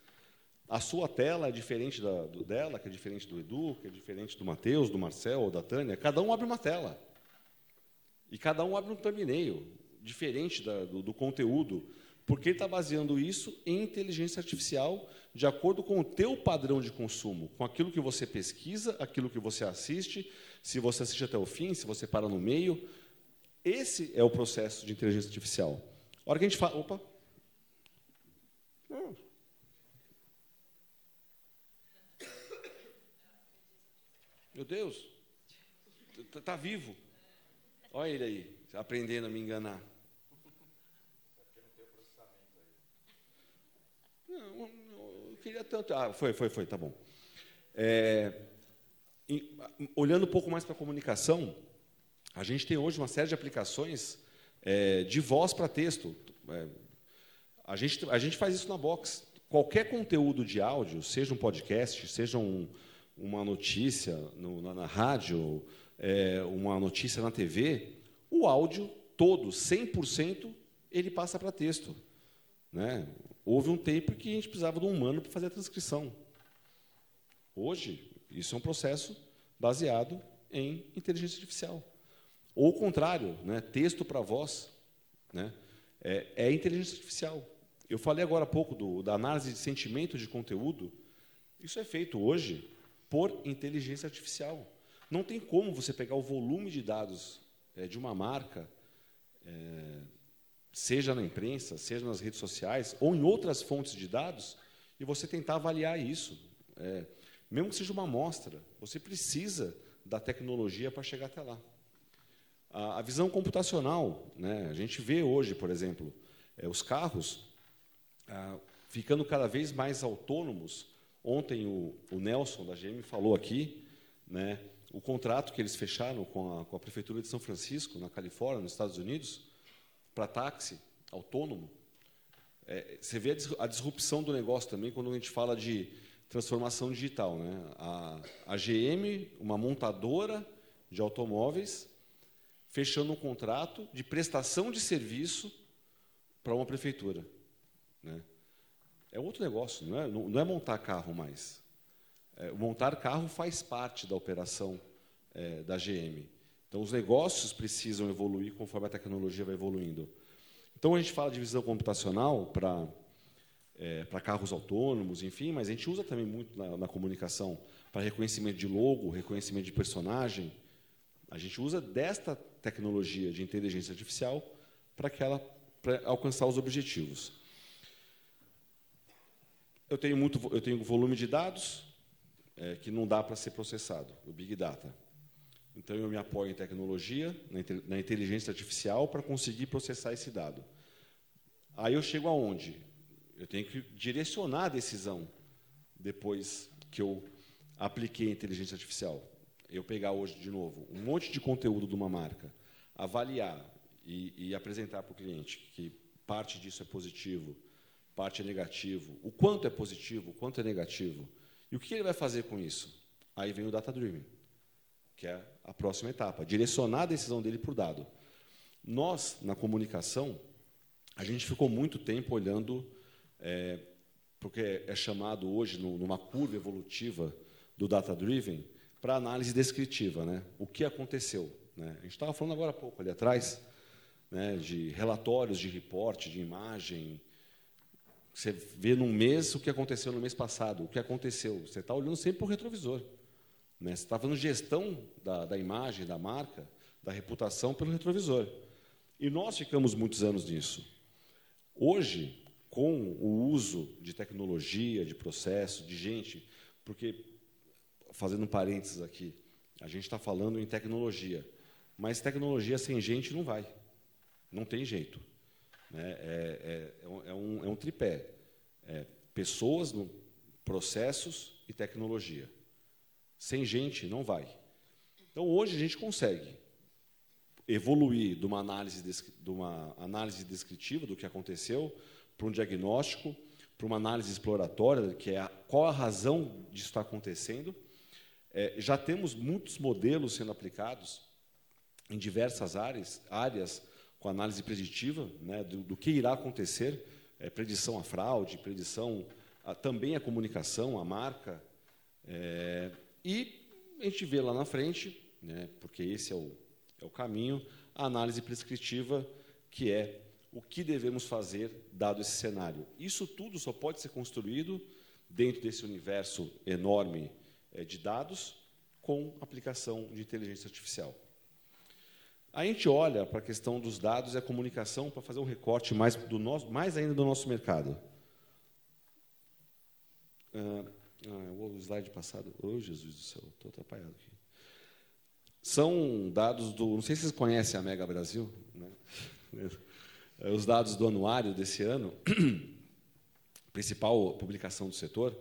a sua tela é diferente da, do, dela, que é diferente do Edu, que é diferente do Matheus, do Marcel ou da Tânia. Cada um abre uma tela. E cada um abre um thumbnail diferente da, do, do conteúdo, porque ele está baseando isso em inteligência artificial de acordo com o teu padrão de consumo, com aquilo que você pesquisa, aquilo que você assiste, se você assiste até o fim, se você para no meio. Esse é o processo de inteligência artificial. A hora que a gente fala... Opa! Meu Deus! Está tá vivo. Olha ele aí, aprendendo a me enganar. Não, eu queria tanto. Ah, foi, foi, foi, tá bom. É, em, olhando um pouco mais para a comunicação, a gente tem hoje uma série de aplicações é, de voz para texto. É, a, gente, a gente faz isso na Box. Qualquer conteúdo de áudio, seja um podcast, seja um, uma notícia no, na, na, rádio, é, uma notícia na TV, o áudio todo, 100%, ele passa para texto. Né? Houve um tempo que a gente precisava de um humano para fazer a transcrição. Hoje, isso é um processo baseado em inteligência artificial. Ou o contrário, né? texto para voz né? é, é, inteligência artificial. Eu falei agora há pouco do, da análise de sentimento de conteúdo. Isso é feito hoje por inteligência artificial. Não tem como você pegar o volume de dados é, de uma marca, é, seja na imprensa, seja nas redes sociais ou em outras fontes de dados, e você tentar avaliar isso. É, Mesmo que seja uma amostra, você precisa da tecnologia para chegar até lá. A, a visão computacional, né? a gente vê hoje, por exemplo, eh, os carros ah, ficando cada vez mais autônomos. Ontem o, o Nelson da GM falou aqui, né, o contrato que eles fecharam com a, com a prefeitura de São Francisco, na Califórnia, nos Estados Unidos, para táxi autônomo. É, você vê a, dis- a disrupção do negócio também quando a gente fala de transformação digital. Né? A, a GM, uma montadora de automóveis, fechando um contrato de prestação de serviço para uma prefeitura. Né? É outro negócio, não é, não é montar carro mais. É, montar carro faz parte da operação é, da GM. Então, os negócios precisam evoluir conforme a tecnologia vai evoluindo. Então, a gente fala de visão computacional para é, para carros autônomos, enfim, mas a gente usa também muito na, na comunicação para reconhecimento de logo, reconhecimento de personagem. A gente usa desta tecnologia de inteligência artificial para que ela para alcançar os objetivos. Eu tenho muito, eu tenho volume de dados é, que não dá para ser processado, o big data. Então eu me apoio em tecnologia, na, inte- na inteligência artificial para conseguir processar esse dado. Aí eu chego aonde? Eu tenho que direcionar a decisão depois que eu apliquei a inteligência artificial. Eu pegar hoje, de novo, um monte de conteúdo de uma marca, avaliar e, e apresentar para o cliente que parte disso é positivo, parte é negativo, o quanto é positivo, o quanto é negativo, e o que ele vai fazer com isso? Aí vem o data driven, que é a próxima etapa, direcionar a decisão dele por dado. Nós, na comunicação, a gente ficou muito tempo olhando, é, porque é chamado hoje, no- numa curva evolutiva do data-driven, para análise descritiva. Né? O que aconteceu? Né? A gente estava falando agora há pouco, ali atrás, né, de relatórios de reporte, de imagem. Você vê num mês o que aconteceu no mês passado, o que aconteceu. Você está olhando sempre para o retrovisor. Né? Você está fazendo gestão da, da imagem, da marca, da reputação pelo retrovisor. E nós ficamos muitos anos nisso. Hoje, com o uso de tecnologia, de processo, de gente, porque, fazendo um parênteses aqui, a gente está falando em tecnologia, mas tecnologia sem gente não vai. Não tem jeito. Né? É, é- é um- é um, é tripé. É pessoas, processos e tecnologia. Sem gente, não vai. Então, hoje, a gente consegue evoluir de uma análise, de uma análise descritiva do que aconteceu para um diagnóstico, para uma análise exploratória, que é a, qual a razão disso estar acontecendo. É, já temos muitos modelos sendo aplicados em diversas áreas, áreas com análise preditiva né, do, do que irá acontecer, é, predição à fraude, predição a, também à comunicação, à marca. É, e a gente vê lá na frente, né, porque esse é o, é o caminho, a análise prescritiva, que é o que devemos fazer dado esse cenário. Isso tudo só pode ser construído dentro desse universo enorme eh, de dados com aplicação de inteligência artificial. A gente olha para a questão dos dados e a comunicação para fazer um recorte mais, do nosso, mais ainda do nosso mercado. Ah, ah, o slide passado. Oh, Jesus do céu, estou atrapalhado aqui. São dados do. Não sei se vocês conhecem a Mega Brasil. Né? É, Os dados do anuário desse ano, (clears throat) principal publicação do setor,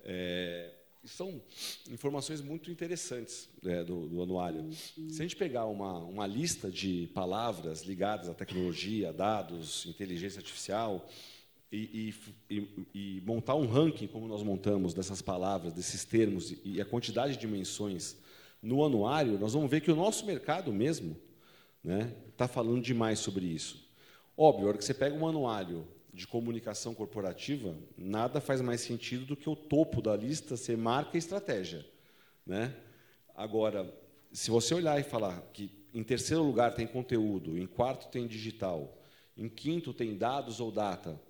é, são informações muito interessantes é, do, do anuário. Se a gente pegar uma, uma lista de palavras ligadas à tecnologia, dados, inteligência artificial, e, e, e, montar um ranking, como nós montamos, dessas palavras, desses termos, e, a quantidade de dimensões no anuário, nós vamos ver que o nosso mercado mesmo está falando demais sobre isso. Óbvio, a hora que você pega um anuário de comunicação corporativa, nada faz mais sentido do que o topo da lista ser marca e estratégia. Né? Agora, se você olhar e falar que em terceiro lugar tem conteúdo, em quarto tem digital, em quinto tem dados ou data,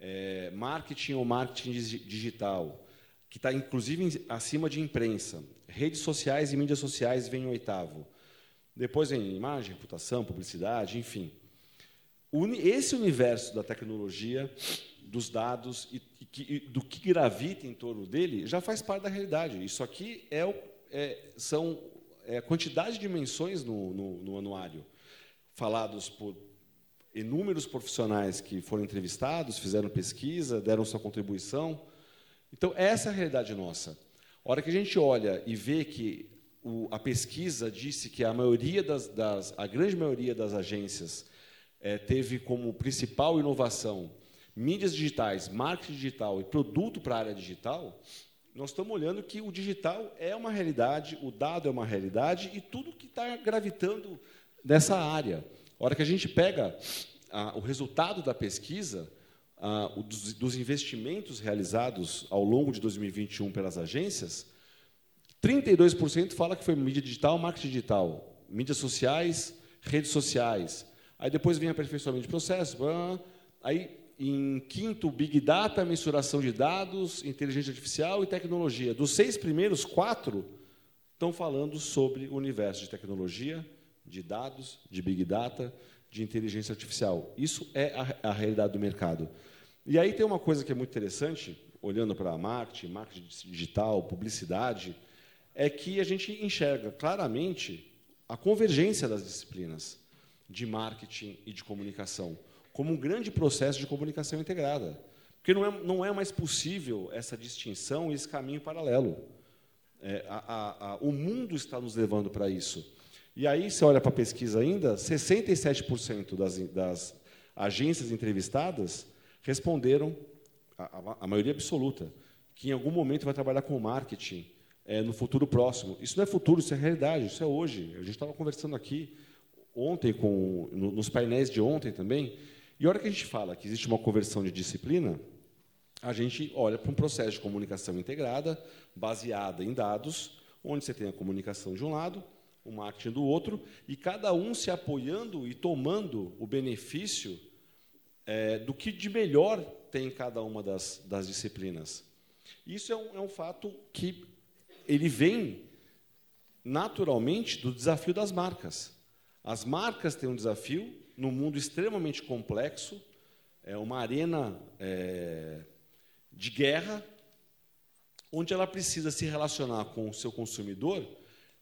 é, marketing ou marketing digi- digital, que está inclusive acima de imprensa, redes sociais e mídias sociais vem em oitavo. Depois vem imagem, reputação, publicidade, enfim. Esse universo da tecnologia dos dados e, e e do que gravita em torno dele já faz parte da realidade. Isso aqui é, é- são é, quantidade de dimensões no, no, no anuário, falados por inúmeros profissionais que foram entrevistados, fizeram pesquisa, deram sua contribuição. Então, essa é a realidade nossa. A hora que a gente olha e vê que o- a pesquisa disse que a maioria das, das- a grande maioria das agências eh, teve como principal inovação mídias digitais, marketing digital e produto para a área digital, nós estamos olhando que o digital é uma realidade, o dado é uma realidade e tudo que está gravitando nessa área. A hora que a gente pega ah, o resultado da pesquisa, ah, dos, dos investimentos realizados ao longo de 2021 pelas agências, 32% fala que foi mídia digital, marketing digital, mídias sociais, redes sociais. Aí depois vem aperfeiçoamento de processos. blá. Aí, em quinto, Big Data, mensuração de dados, inteligência artificial e tecnologia. Dos seis primeiros, quatro estão falando sobre o universo de tecnologia, de dados, de Big Data, de inteligência artificial. Isso é a, a realidade do mercado. E aí tem uma coisa que é muito interessante, olhando para marketing, marketing digital, publicidade, é que a gente enxerga claramente a convergência das disciplinas de marketing e de comunicação como um grande processo de comunicação integrada. Porque não é, não é mais possível essa distinção e esse caminho paralelo. É, a- a- a- o mundo está nos levando para isso. E aí, você olha para a pesquisa ainda, 67% das, das agências entrevistadas responderam, a, a- a maioria absoluta, que em algum momento vai trabalhar com marketing é, no futuro próximo. Isso não é futuro, isso é realidade, isso é hoje. A gente estava conversando aqui ontem, com, no- nos painéis de ontem também, e a hora que a gente fala que existe uma conversão de disciplina, a gente olha para um processo de comunicação integrada, baseada em dados, onde você tem a comunicação de um lado, o marketing do outro, e cada um se apoiando e tomando o benefício eh, do que de melhor tem em cada uma das, das disciplinas. Isso é um, é um fato que ele vem naturalmente do desafio das marcas. As marcas têm um desafio num mundo extremamente complexo, é uma arena é, de guerra, onde ela precisa se relacionar com o seu consumidor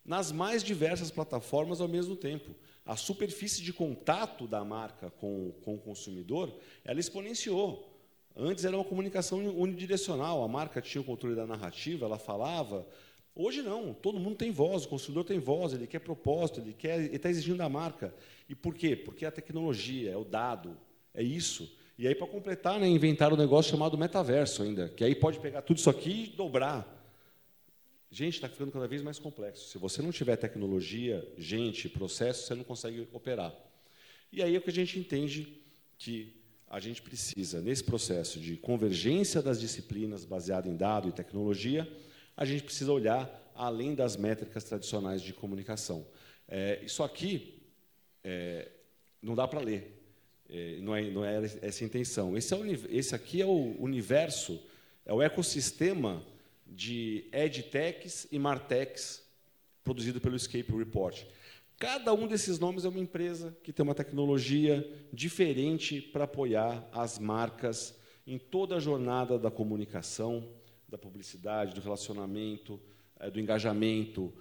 nas mais diversas plataformas ao mesmo tempo. A superfície de contato da marca com, com o consumidor, ela exponenciou. Antes era uma comunicação unidirecional, a marca tinha o controle da narrativa, ela falava. Hoje não, todo mundo tem voz, o consumidor tem voz, ele quer propósito, ele quer, está exigindo da marca. E por quê? Porque é a tecnologia, é o dado, é isso. E aí, para completar, né, inventaram um negócio chamado metaverso ainda, que aí pode pegar tudo isso aqui e dobrar. Gente, está ficando cada vez mais complexo. Se você não tiver tecnologia, gente, processo, você não consegue operar. E aí é o que a gente entende que a gente precisa, nesse processo de convergência das disciplinas baseado em dado e tecnologia, a gente precisa olhar além das métricas tradicionais de comunicação. É, isso aqui é, não dá para ler. É, não, é, não é essa a intenção. Esse, é o, esse aqui é o universo, é o ecossistema de edtechs e martechs produzido pelo Escape Report. Cada um desses nomes é uma empresa que tem uma tecnologia diferente para apoiar as marcas em toda a jornada da comunicação, da publicidade, do relacionamento, eh, do engajamento.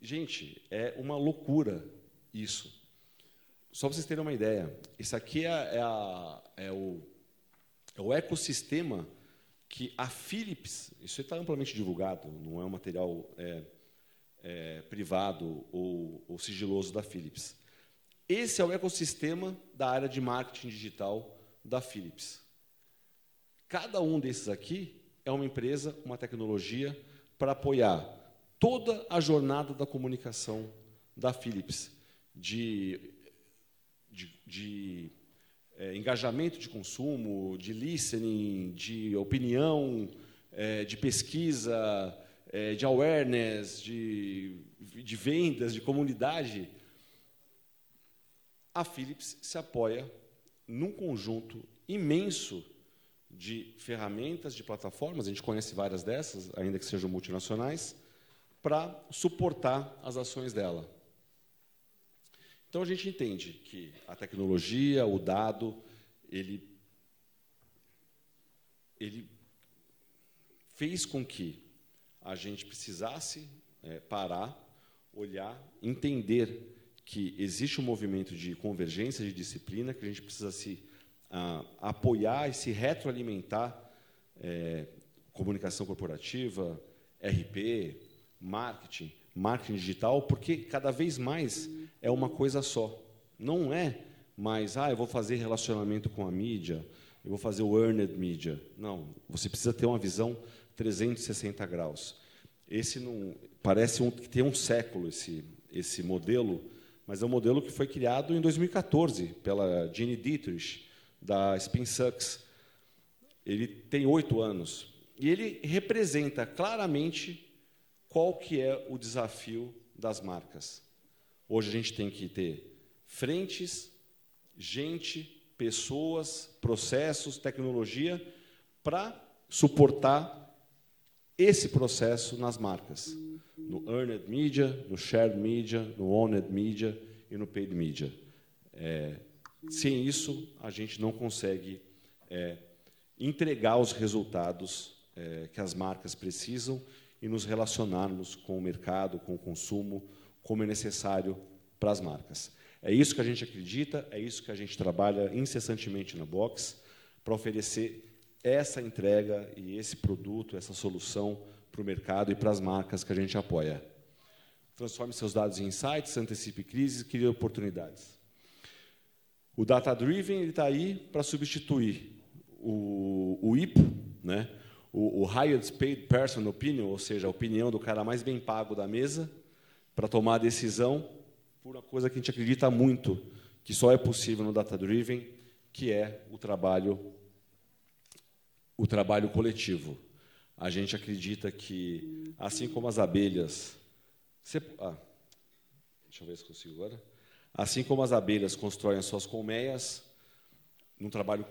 Gente, é uma loucura isso. Só para vocês terem uma ideia, isso aqui é, é a- é o, é o ecossistema que a Philips, isso está amplamente divulgado, não é um material é, é, privado ou, ou sigiloso da Philips. Esse é o ecossistema da área de marketing digital da Philips. Cada um desses aqui é uma empresa, uma tecnologia para apoiar toda a jornada da comunicação da Philips, de, de, de eh, engajamento de consumo, de listening, de opinião, eh, de pesquisa, eh, de awareness, de, de vendas, de comunidade. A Philips se apoia num conjunto imenso de ferramentas, de plataformas, a gente conhece várias dessas, ainda que sejam multinacionais, para suportar as ações dela. Então a gente entende que a tecnologia, o dado, ele ele fez com que a gente precisasse é, parar, olhar, entender que existe um movimento de convergência de disciplina, que a gente precisa se ah, apoiar e se retroalimentar é, comunicação corporativa, RP, marketing, marketing digital, porque cada vez mais é uma coisa só. Não é mais, ah, eu vou fazer relacionamento com a mídia, eu vou fazer o earned media. Não, você precisa ter uma visão 360 graus. Esse não parece um, que tem um século esse esse modelo, mas é um modelo que foi criado em 2014 pela Jeannie Dietrich da SpinSucks. Ele tem oito anos e ele representa claramente qual que é o desafio das marcas. Hoje a gente tem que ter frentes, gente, pessoas, processos, tecnologia para suportar esse processo nas marcas, no earned media, no shared media, no owned media e no paid media. É, sem isso, a gente não consegue é, entregar os resultados é, que as marcas precisam e nos relacionarmos com o mercado, com o consumo, como é necessário para as marcas. É isso que a gente acredita, é isso que a gente trabalha incessantemente na Box para oferecer essa entrega e esse produto, essa solução para o mercado e para as marcas que a gente apoia. Transforme seus dados em insights, antecipe crises crie oportunidades. O Data Driven está aí para substituir o, o IPO, né? o, o Highest Paid Person Opinion, ou seja, a opinião do cara mais bem pago da mesa, para tomar a decisão por uma coisa que a gente acredita muito, que só é possível no Data Driven, que é o trabalho o trabalho coletivo. A gente acredita que, assim como as abelhas. Você, ah, deixa eu ver se consigo agora. Assim como as abelhas constroem as suas colmeias, num trabalho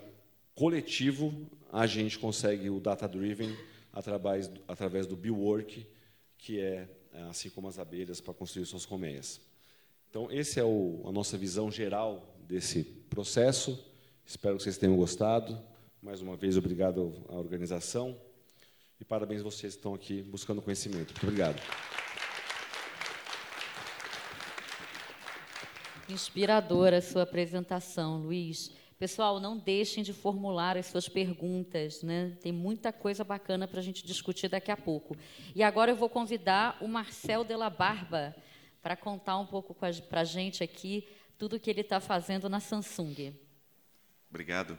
coletivo, a gente consegue o data-driven através, através do Billwork, que é assim como as abelhas para construir suas colmeias. Então, essa é o, a nossa visão geral desse processo. Espero que vocês tenham gostado. Mais uma vez, obrigado à organização e parabéns a vocês que estão aqui buscando conhecimento. Muito obrigado. Inspiradora a sua apresentação, Luiz. Pessoal, não deixem de formular as suas perguntas, né? Tem muita coisa bacana para a gente discutir daqui a pouco. E agora eu vou convidar o Marcel de la Barba para contar um pouco para a gente aqui tudo o que ele está fazendo na Samsung. Obrigado.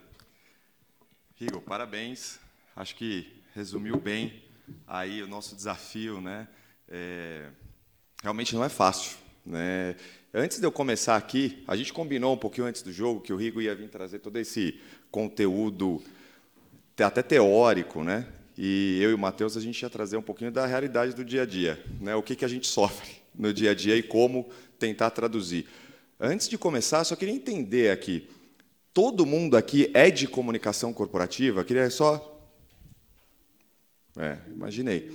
Rigo, parabéns. Acho que resumiu bem aí o nosso desafio, né? É, realmente não é fácil, né? Antes de eu começar aqui, a gente combinou um pouquinho antes do jogo que o Rigo ia vir trazer todo esse conteúdo até teórico, né? E eu e o Matheus a gente ia trazer um pouquinho da realidade do dia a dia, né? O que que a gente (laughs) sofre no dia a dia e como tentar traduzir. Antes de começar, só queria entender aqui todo mundo aqui é de comunicação corporativa? Queria só. É, imaginei.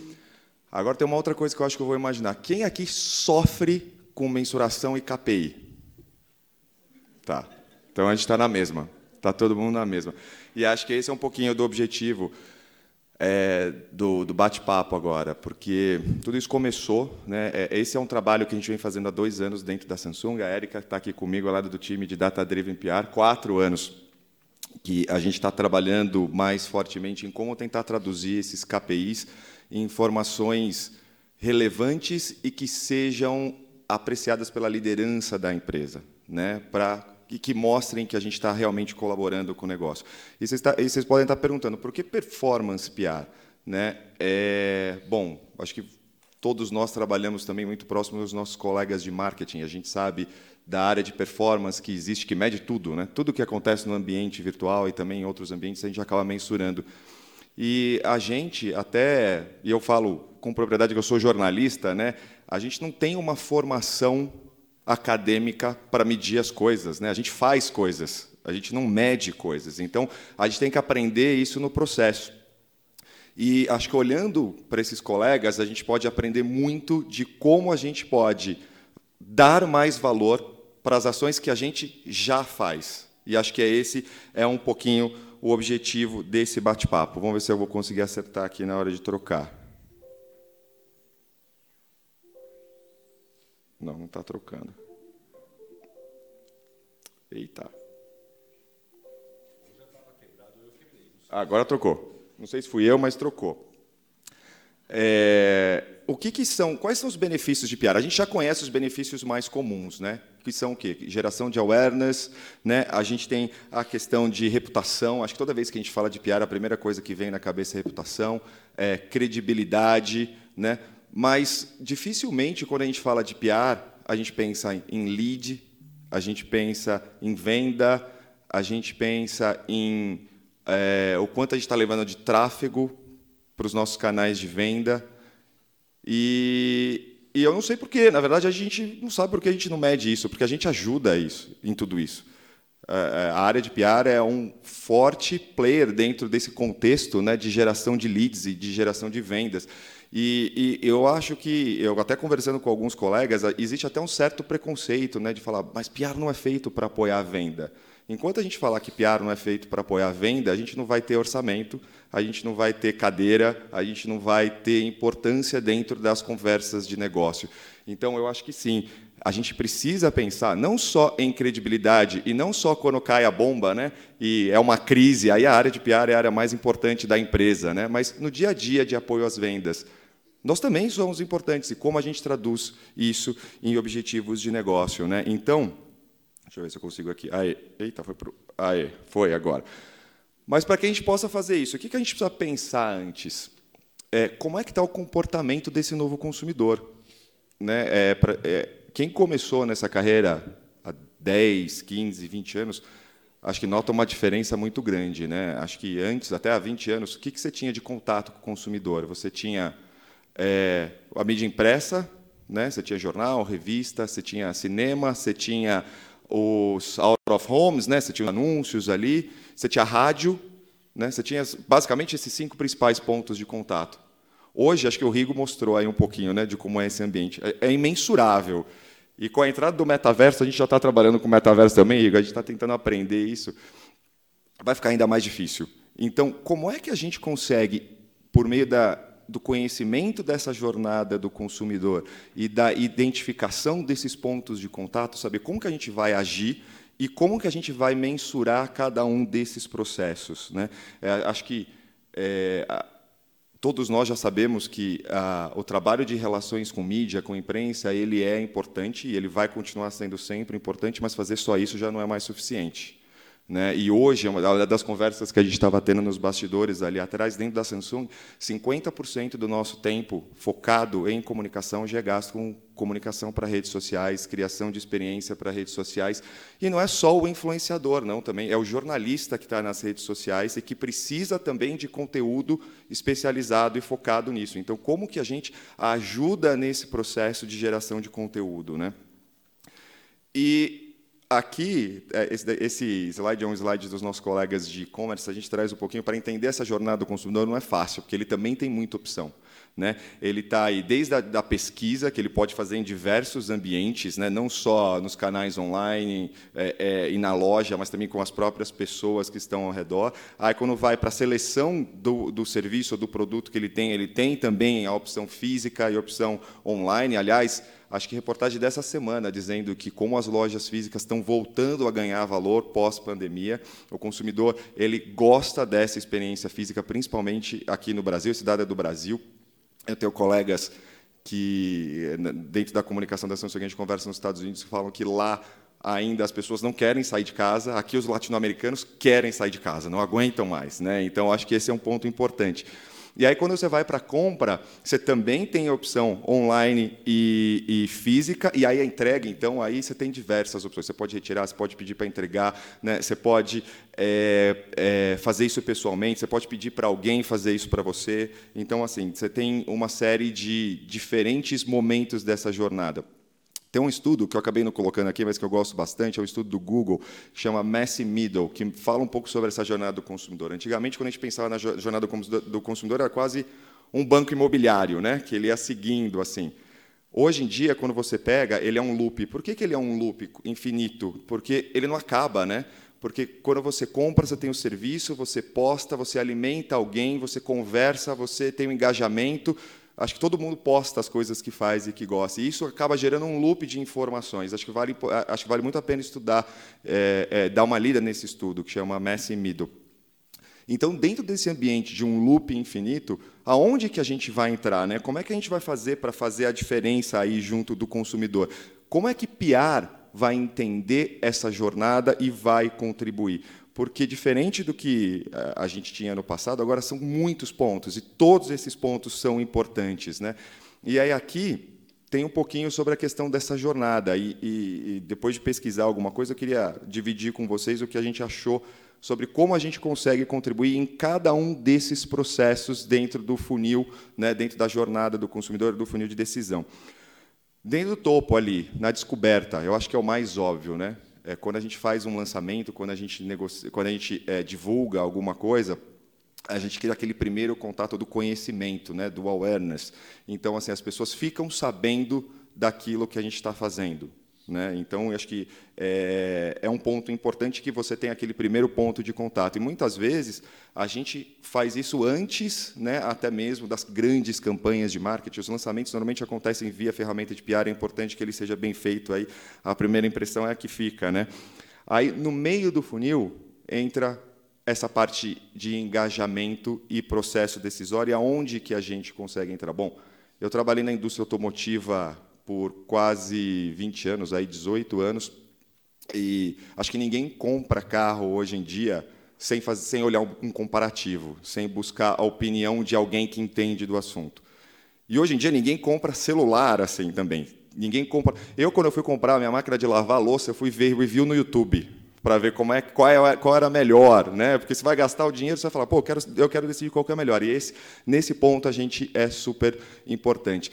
Agora tem uma outra coisa que eu acho que eu vou imaginar. Quem aqui sofre com mensuração e KPI? Tá. Então a gente está na mesma. Está todo mundo na mesma. E acho que esse é um pouquinho do objetivo é, do, do bate-papo agora, porque tudo isso começou. Né, é, esse é um trabalho que a gente vem fazendo há dois anos dentro da Samsung. A Erika está aqui comigo, ao lado do time de Data Driven PR, quatro anos que a gente está trabalhando mais fortemente em como tentar traduzir esses KPIs em informações relevantes e que sejam apreciadas pela liderança da empresa, né, para e que mostrem que a gente está realmente colaborando com o negócio. E vocês, tá, e vocês podem estar perguntando, por que performance PR? Né? É, bom, acho que todos nós trabalhamos também muito próximo dos nossos colegas de marketing. A gente sabe da área de performance que existe, que mede tudo, né? tudo que acontece no ambiente virtual e também em outros ambientes, a gente acaba mensurando. E a gente, até, e eu falo com propriedade que eu sou jornalista, né? a gente não tem uma formação acadêmica para medir as coisas. Né? A gente faz coisas, a gente não mede coisas. Então, a gente tem que aprender isso no processo. E acho que olhando para esses colegas, a gente pode aprender muito de como a gente pode dar mais valor para as ações que a gente já faz. E acho que é esse é um pouquinho o objetivo desse bate-papo. Vamos ver se eu vou conseguir acertar aqui na hora de trocar. Não, não está trocando. Eita. Agora trocou. Não sei se fui eu, mas trocou. É, o que, que, são? Quais são os benefícios de PR? A gente já conhece os benefícios mais comuns, né? Que são o quê? Geração de awareness, né? A gente tem a questão de reputação. Acho que toda vez que a gente fala de PR, a primeira coisa que vem na cabeça é reputação, é credibilidade, né? Mas dificilmente quando a gente fala de PR, a gente pensa em lead, a gente pensa em venda, a gente pensa em é, o quanto a gente está levando de tráfego para os nossos canais de venda. E, e eu não sei porquê, na verdade, a gente não sabe por que a gente não mede isso, porque a gente ajuda isso, em tudo isso. A área de PR é um forte player dentro desse contexto né, de geração de leads e de geração de vendas. E, e, eu acho que, eu até conversando com alguns colegas, existe até um certo preconceito né, de falar, mas PR não é feito para apoiar a venda. Enquanto a gente falar que PR não é feito para apoiar a venda, a gente não vai ter orçamento, a gente não vai ter cadeira, a gente não vai ter importância dentro das conversas de negócio. Então, eu acho que sim, a gente precisa pensar não só em credibilidade e não só quando cai a bomba, né? E é uma crise, aí a área de PR é a área mais importante da empresa, né? Mas no dia a dia de apoio às vendas, nós também somos importantes e como a gente traduz isso em objetivos de negócio, né? Então, Deixa eu ver se eu consigo aqui. Aê, eita, foi pro. Aê, foi agora. Mas para que a gente possa fazer isso, o que a gente precisa pensar antes? É, como é que está o comportamento desse novo consumidor? Né? É, pra, é, quem começou nessa carreira há 10, 15, 20 anos, acho que nota uma diferença muito grande. Né? Acho que antes, até há 20 anos, o que, que você tinha de contato com o consumidor? Você tinha é, a mídia impressa, né? você tinha jornal, revista, você tinha cinema, você tinha os out of homes, né? Você tinha anúncios ali, você tinha rádio, né? Você tinha basicamente esses cinco principais pontos de contato. Hoje, acho que o Rigo mostrou aí um pouquinho, né, de como é esse ambiente. É, é imensurável. E com a entrada do metaverso, a gente já está trabalhando com o metaverso também, Rigo. A gente está tentando aprender isso. Vai ficar ainda mais difícil. Então, como é que a gente consegue, por meio da do conhecimento dessa jornada do consumidor e da identificação desses pontos de contato, saber como que a gente vai agir e como que a gente vai mensurar cada um desses processos. Né? É, acho que é, todos nós já sabemos que a, o trabalho de relações com mídia, com imprensa, ele é importante e ele vai continuar sendo sempre importante, mas fazer só isso já não é mais suficiente. Né? E hoje, uma das conversas que a gente estava tendo nos bastidores ali atrás, dentro da Samsung, 50% do nosso tempo focado em comunicação já é gasto com comunicação para redes sociais, criação de experiência para redes sociais. E não é só o influenciador, não, também é o jornalista que está nas redes sociais e que precisa também de conteúdo especializado e focado nisso. Então, como que a gente ajuda nesse processo de geração de conteúdo? Né? E Aqui, é, esse slide é um slide dos nossos colegas de e-commerce, a gente traz um pouquinho para entender essa jornada do consumidor, não é fácil, porque ele também tem muita opção. Né? Ele está aí desde a da pesquisa, que ele pode fazer em diversos ambientes, né? não só nos canais online é, é, e na loja, mas também com as próprias pessoas que estão ao redor. Aí, quando vai para a seleção do, do serviço ou do produto que ele tem, ele tem também a opção física e a opção online. Aliás, acho que reportagem dessa semana dizendo que como as lojas físicas estão voltando a ganhar valor pós-pandemia, o consumidor ele gosta dessa experiência física, principalmente aqui no Brasil, cidade é do Brasil. Eu tenho colegas que dentro da comunicação da Samsung a gente conversa nos Estados Unidos falam que lá ainda as pessoas não querem sair de casa, aqui os latino-americanos querem sair de casa, não aguentam mais, né? Então acho que esse é um ponto importante. E aí, quando você vai para a compra, você também tem a opção online e, e, física, e aí a entrega, então, aí você tem diversas opções. Você pode retirar, você pode pedir para entregar, né? você pode é, é, fazer isso pessoalmente, você pode pedir para alguém fazer isso para você. Então, assim, você tem uma série de diferentes momentos dessa jornada. Tem um estudo que eu acabei não colocando aqui, mas que eu gosto bastante, é um estudo do Google, que chama Messy Middle, que fala um pouco sobre essa jornada do consumidor. Antigamente, quando a gente pensava na jornada do consumidor, era quase um banco imobiliário, né? que ele ia seguindo assim. Hoje em dia, quando você pega, ele é um loop. Por que, que ele é um loop infinito? Porque ele não acaba, né? Porque quando você compra, você tem o serviço, você posta, você alimenta alguém, você conversa, você tem um engajamento. Acho que todo mundo posta as coisas que faz e que gosta. E isso acaba gerando um loop de informações. Acho que vale, acho que vale muito a pena estudar, é, é, dar uma lida nesse estudo, que chama Messi Middle. Então, dentro desse ambiente de um loop infinito, aonde que a gente vai entrar? Né? Como é que a gente vai fazer para fazer a diferença aí junto do consumidor? Como é que PR vai entender essa jornada e vai contribuir. Porque, diferente do que eh, a gente tinha no passado, agora são muitos pontos, e todos esses pontos são importantes. Né? E aí, aqui, tem um pouquinho sobre a questão dessa jornada. E, e, e, depois de pesquisar alguma coisa, eu queria dividir com vocês o que a gente achou sobre como a gente consegue contribuir em cada um desses processos dentro do funil, né, dentro da jornada do consumidor, do funil de decisão. Dentro do topo ali, na descoberta, eu acho que é o mais óbvio, né? É quando a gente faz um lançamento, quando a gente negocia, quando a gente é, divulga alguma coisa, a gente cria aquele primeiro contato do conhecimento, né, do awareness. Então, assim, as pessoas ficam sabendo daquilo que a gente está fazendo. Né? Então, acho que é, é, um ponto importante que você tenha aquele primeiro ponto de contato. E muitas vezes a gente faz isso antes, né, até mesmo das grandes campanhas de marketing. Os lançamentos normalmente acontecem via ferramenta de PR. É importante que ele seja bem feito. Aí a primeira impressão é a que fica, né? Aí no meio do funil entra essa parte de engajamento e processo decisório. Aonde que a gente consegue entrar? Bom, eu trabalhei na indústria automotiva por quase 20 anos, aí 18 anos, e acho que ninguém compra carro hoje em dia sem, fazer, sem olhar um comparativo, sem buscar a opinião de alguém que entende do assunto. E hoje em dia ninguém compra celular assim também. Ninguém compra. Eu quando eu fui comprar a minha máquina de lavar louça, eu fui ver review no YouTube para ver como é qual, é qual era melhor, né? Porque você vai gastar o dinheiro, você vai falar, pô, eu quero, eu quero decidir qual que é melhor. E esse, nesse ponto a gente é super importante.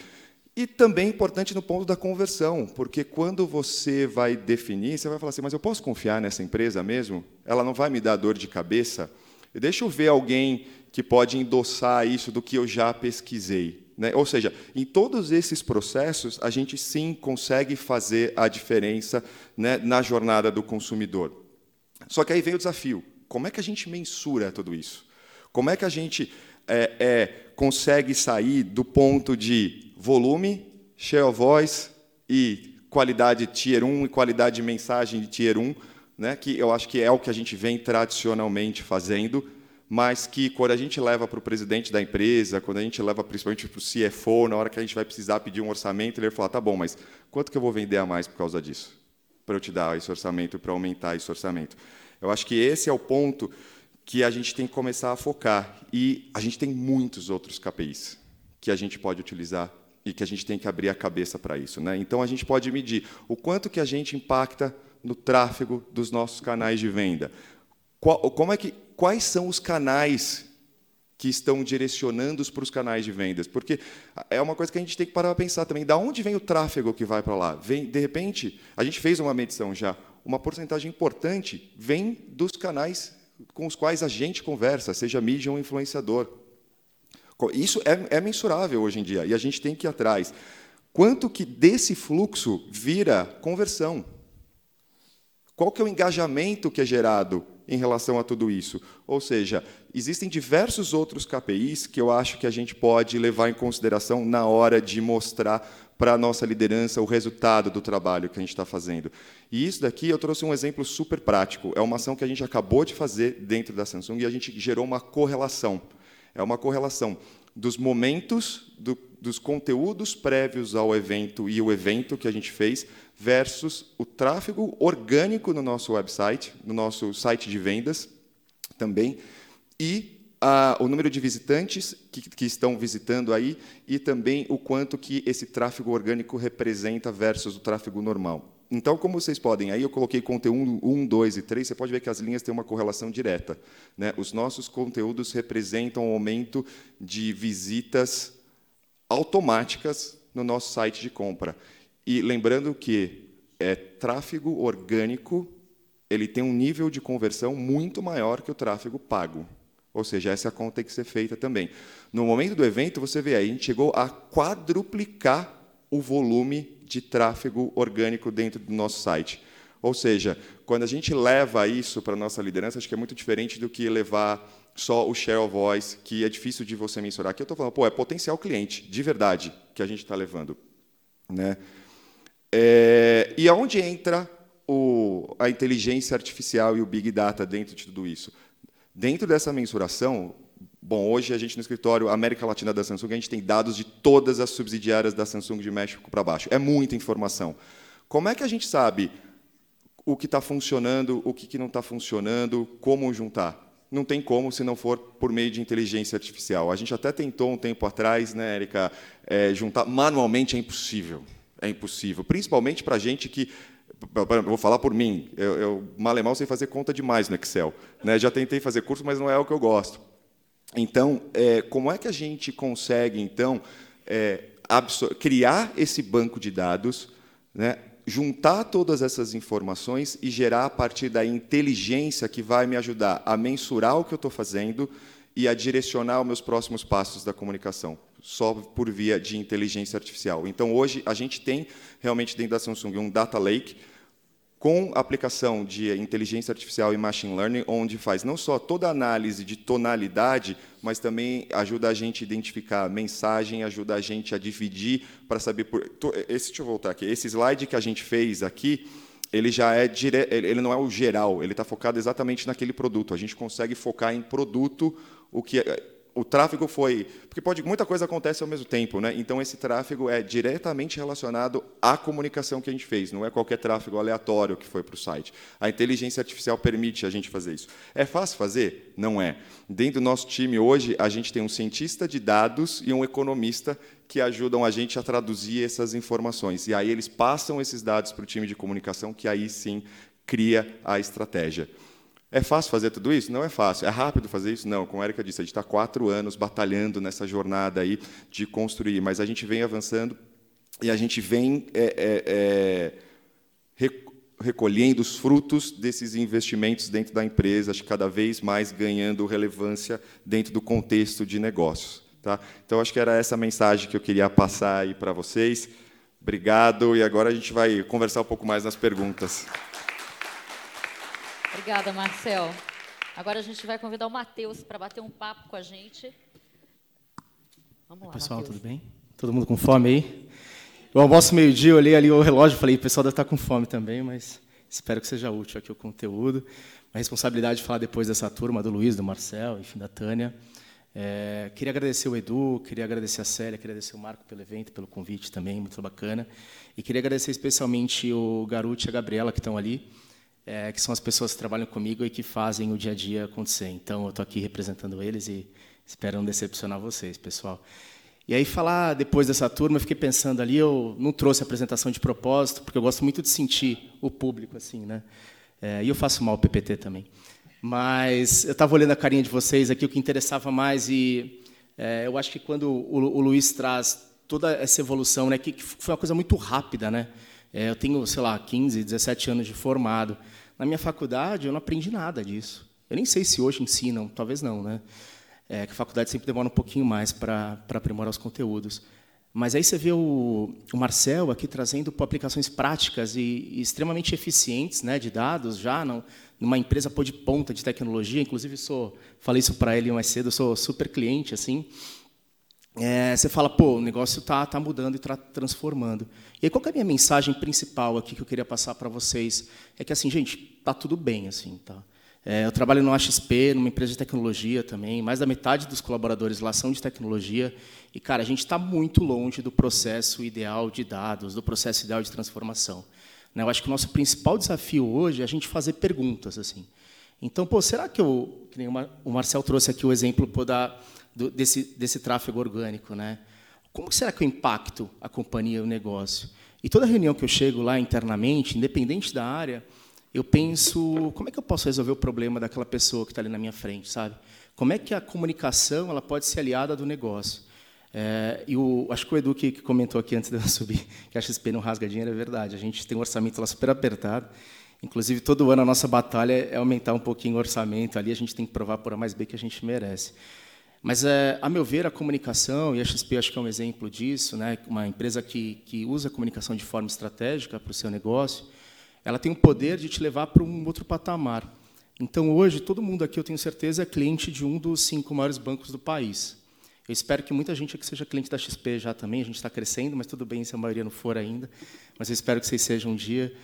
E também importante no ponto da conversão, porque quando você vai definir, você vai falar assim, mas eu posso confiar nessa empresa mesmo? Ela não vai me dar dor de cabeça? Deixa eu ver alguém que pode endossar isso do que eu já pesquisei. Né? Ou seja, em todos esses processos, a gente sim consegue fazer a diferença né, na jornada do consumidor. Só que aí vem o desafio: como é que a gente mensura tudo isso? Como é que a gente é, é, consegue sair do ponto de volume, share of voice e qualidade Tier 1 e qualidade de mensagem de Tier 1, né, que eu acho que é o que a gente vem tradicionalmente fazendo, mas que quando a gente leva para o presidente da empresa, quando a gente leva principalmente para o CFO, na hora que a gente vai precisar pedir um orçamento, ele vai falar, tá bom, mas quanto que eu vou vender a mais por causa disso? Para eu te dar esse orçamento, para aumentar esse orçamento. Eu acho que esse é o ponto que a gente tem que começar a focar. E a gente tem muitos outros KPIs que a gente pode utilizar e que a gente tem que abrir a cabeça para isso. Né? Então, a gente pode medir o quanto que a gente impacta no tráfego dos nossos canais de venda. Qual, como é que, quais são os canais que estão direcionando para os canais de vendas? Porque é uma coisa que a gente tem que parar para pensar também. Da onde vem o tráfego que vai para lá? Vem, de repente, a gente fez uma medição já. Uma porcentagem importante vem dos canais com os quais a gente conversa, seja mídia ou influenciador. Isso é, é mensurável hoje em dia e a gente tem que ir atrás. Quanto que desse fluxo vira conversão? Qual que é o engajamento que é gerado em relação a tudo isso? Ou seja, existem diversos outros KPIs que eu acho que a gente pode levar em consideração na hora de mostrar para a nossa liderança o resultado do trabalho que a gente está fazendo. E isso daqui eu trouxe um exemplo super prático. É uma ação que a gente acabou de fazer dentro da Samsung e a gente gerou uma correlação é uma correlação dos momentos, do, dos conteúdos prévios ao evento e o evento que a gente fez, versus o tráfego orgânico no nosso website, no nosso site de vendas também, e a, o número de visitantes que, que, estão visitando aí, e também o quanto que esse tráfego orgânico representa versus o tráfego normal. Então, como vocês podem, aí eu coloquei conteúdo 1, 2 e 3, você pode ver que as linhas têm uma correlação direta. Né? Os nossos conteúdos representam um aumento de visitas automáticas no nosso site de compra. E lembrando que é, tráfego orgânico ele tem um nível de conversão muito maior que o tráfego pago. Ou seja, essa conta tem que ser feita também. No momento do evento, você vê aí, a gente chegou a quadruplicar o volume de tráfego orgânico dentro do nosso site. Ou seja, quando a gente leva isso para a nossa liderança, acho que é muito diferente do que levar só o share of voice, que é difícil de você mensurar. Aqui eu estou falando, pô, é potencial cliente, de verdade, que a gente está levando. Né? É, e aonde entra o, a inteligência artificial e o Big Data dentro de tudo isso? Dentro dessa mensuração, bom, hoje a gente no escritório América Latina da Samsung, a gente tem dados de todas as subsidiárias da Samsung de México para baixo. É muita informação. Como é que a gente sabe o que está funcionando, o que, que não está funcionando, como juntar? Não tem como se não for por meio de inteligência artificial. A gente até tentou um tempo atrás, né, Erika, é, juntar manualmente é impossível. É impossível, principalmente para gente que vou falar por mim, eu, eu mal e mal sei fazer conta demais no Excel. Né? Já tentei fazer curso, mas não é o que eu gosto. Então, é, como é que a gente consegue, então, é, criar esse banco de dados, né? juntar todas essas informações e gerar, a partir da inteligência que vai me ajudar a mensurar o que eu estou fazendo e a direcionar os meus próximos passos da comunicação, só por via de inteligência artificial. Então, hoje, a gente tem realmente dentro da Samsung um data lake, com aplicação de inteligência artificial e machine learning, onde faz não só toda a análise de tonalidade, mas também ajuda a gente a identificar mensagem, ajuda a gente a dividir para saber por esse deixa eu voltar aqui. Esse slide que a gente fez aqui, ele já é dire... ele não é o geral, ele está focado exatamente naquele produto. A gente consegue focar em produto o que o tráfego foi. Porque pode, muita coisa acontece ao mesmo tempo, né? Então esse tráfego é diretamente relacionado à comunicação que a gente fez, não é qualquer tráfego aleatório que foi para o site. A inteligência artificial permite a gente fazer isso. É fácil fazer? Não é. Dentro do nosso time hoje, a gente tem um cientista de dados e um economista que ajudam a gente a traduzir essas informações. E aí eles passam esses dados para o time de comunicação, que aí sim cria a estratégia. É fácil fazer tudo isso? Não é fácil. É rápido fazer isso? Não. Como a Erika disse, a gente está quatro anos batalhando nessa jornada aí de construir, mas a gente vem avançando e a gente vem é, é, é, recolhendo os frutos desses investimentos dentro da empresa, acho que cada vez mais ganhando relevância dentro do contexto de negócios. Tá? Então, acho que era essa mensagem que eu queria passar aí para vocês. Obrigado, e agora a gente vai conversar um pouco mais nas perguntas. Obrigada, Marcel. Agora a gente vai convidar o Matheus para bater um papo com a gente. Vamos lá, Pessoal, Matheus. tudo bem? Todo mundo com fome aí? Eu almoço meio-dia, olhei ali o relógio e falei, o pessoal deve estar com fome também, mas espero que seja útil aqui o conteúdo. A responsabilidade de falar depois dessa turma, do Luiz, do Marcel, enfim, da Tânia. É, queria agradecer o Edu, queria agradecer a Célia, queria agradecer o Marco pelo evento, pelo convite também, muito bacana. E queria agradecer especialmente o Garuti e a Gabriela, que estão ali, é, que são as pessoas que trabalham comigo e que fazem o dia a dia acontecer. Então, eu estou aqui representando eles e espero não decepcionar vocês, pessoal. E aí, falar depois dessa turma, eu fiquei pensando ali, eu não trouxe apresentação de propósito, porque eu gosto muito de sentir o público, assim, né? É, e eu faço mal ao PPT também. Mas eu estava olhando a carinha de vocês aqui, o que interessava mais, e é, eu acho que quando o, o Luiz traz toda essa evolução, né, que, que foi uma coisa muito rápida, né? É, eu tenho, sei lá, 15, 17 anos de formado. Na minha faculdade, eu não aprendi nada disso. Eu nem sei se hoje ensinam, talvez não, né? É, que a faculdade sempre demora um pouquinho mais para aprimorar os conteúdos. Mas aí você vê o, o Marcel aqui trazendo aplicações práticas e, e, extremamente eficientes né, de dados, já não, numa empresa pô de ponta de tecnologia. Inclusive, sou, falei isso para ele mais cedo, eu sou super cliente. assim. É, você fala, pô, o negócio está tá mudando e está transformando. E aí, qual é a minha mensagem principal aqui que eu queria passar para vocês? É que, assim, gente, tá tudo bem, assim, tá? É, eu trabalho no AXP, numa empresa de tecnologia também. Mais da metade dos colaboradores lá são de tecnologia. E, cara, a gente está muito longe do processo ideal de dados, do processo ideal de transformação. Né? Eu acho que o nosso principal desafio hoje é a gente fazer perguntas, assim. Então, pô, será que eu, que nem o Marcel trouxe aqui o exemplo pô, da, do, desse, desse tráfego orgânico, né? Como será que eu impacto a companhia, o negócio? E toda reunião que eu chego lá internamente, independente da área, eu penso como é que eu posso resolver o problema daquela pessoa que está ali na minha frente, sabe? Como é que a comunicação ela pode ser aliada do negócio? É, e o, acho que o Edu que, que, comentou aqui antes de eu (laughs) subir que a XP não rasga dinheiro é verdade. A gente tem um orçamento lá super apertado. Inclusive, todo ano a nossa batalha é aumentar um pouquinho o orçamento. Ali a gente tem que provar por A mais B que a gente merece. Mas, é, a meu ver, a comunicação, e a XP acho que é um exemplo disso, né? uma empresa que, que usa a comunicação de forma estratégica para o seu negócio, ela tem o poder de te levar para um outro patamar. Então, hoje, todo mundo aqui, eu tenho certeza, é cliente de um dos cinco maiores bancos do país. Eu espero que muita gente aqui seja cliente da XP já também, a gente está crescendo, mas tudo bem se a maioria não for ainda, mas eu espero que vocês sejam um dia.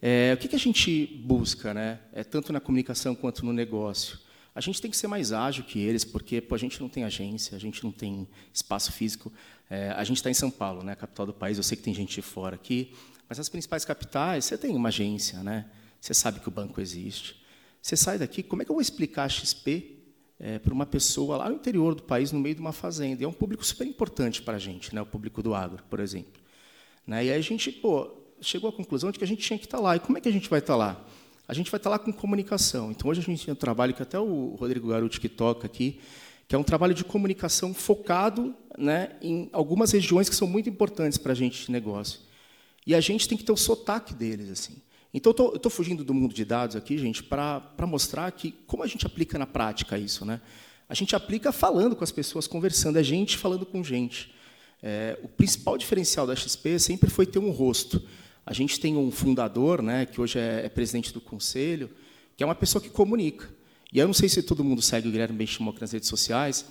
É, o que, que a gente busca, né? É, tanto na comunicação quanto no negócio? A gente tem que ser mais ágil que eles, porque pô, a gente não tem agência, a gente não tem espaço físico. É, a gente está em São Paulo, né, capital do país. Eu sei que tem gente de fora aqui, mas as principais capitais, você tem uma agência, né? Você sabe que o banco existe. Você sai daqui, como é que eu vou explicar a XP é, para uma pessoa lá no interior do país, no meio de uma fazenda? E é um público super importante para a gente, né? O público do agro, por exemplo. Né? E aí a gente, pô, chegou à conclusão de que a gente tinha que estar lá. E como é que a gente vai estar lá? A gente vai estar lá com comunicação. Então, hoje a gente tem um trabalho que até o Rodrigo Garuti que toca aqui, que é um trabalho de comunicação focado né, em algumas regiões que são muito importantes para a gente de negócio. E a gente tem que ter o sotaque deles. assim. Então, eu estou fugindo do mundo de dados aqui, gente, para mostrar que como a gente aplica na prática isso. Né? A gente aplica falando com as pessoas, conversando, é gente falando com gente. É, o principal diferencial da XP sempre foi ter um rosto. A gente tem um fundador, né, que hoje é, é presidente do conselho, que é uma pessoa que comunica. E eu não sei se todo mundo segue o Guilherme Benchimock nas redes sociais.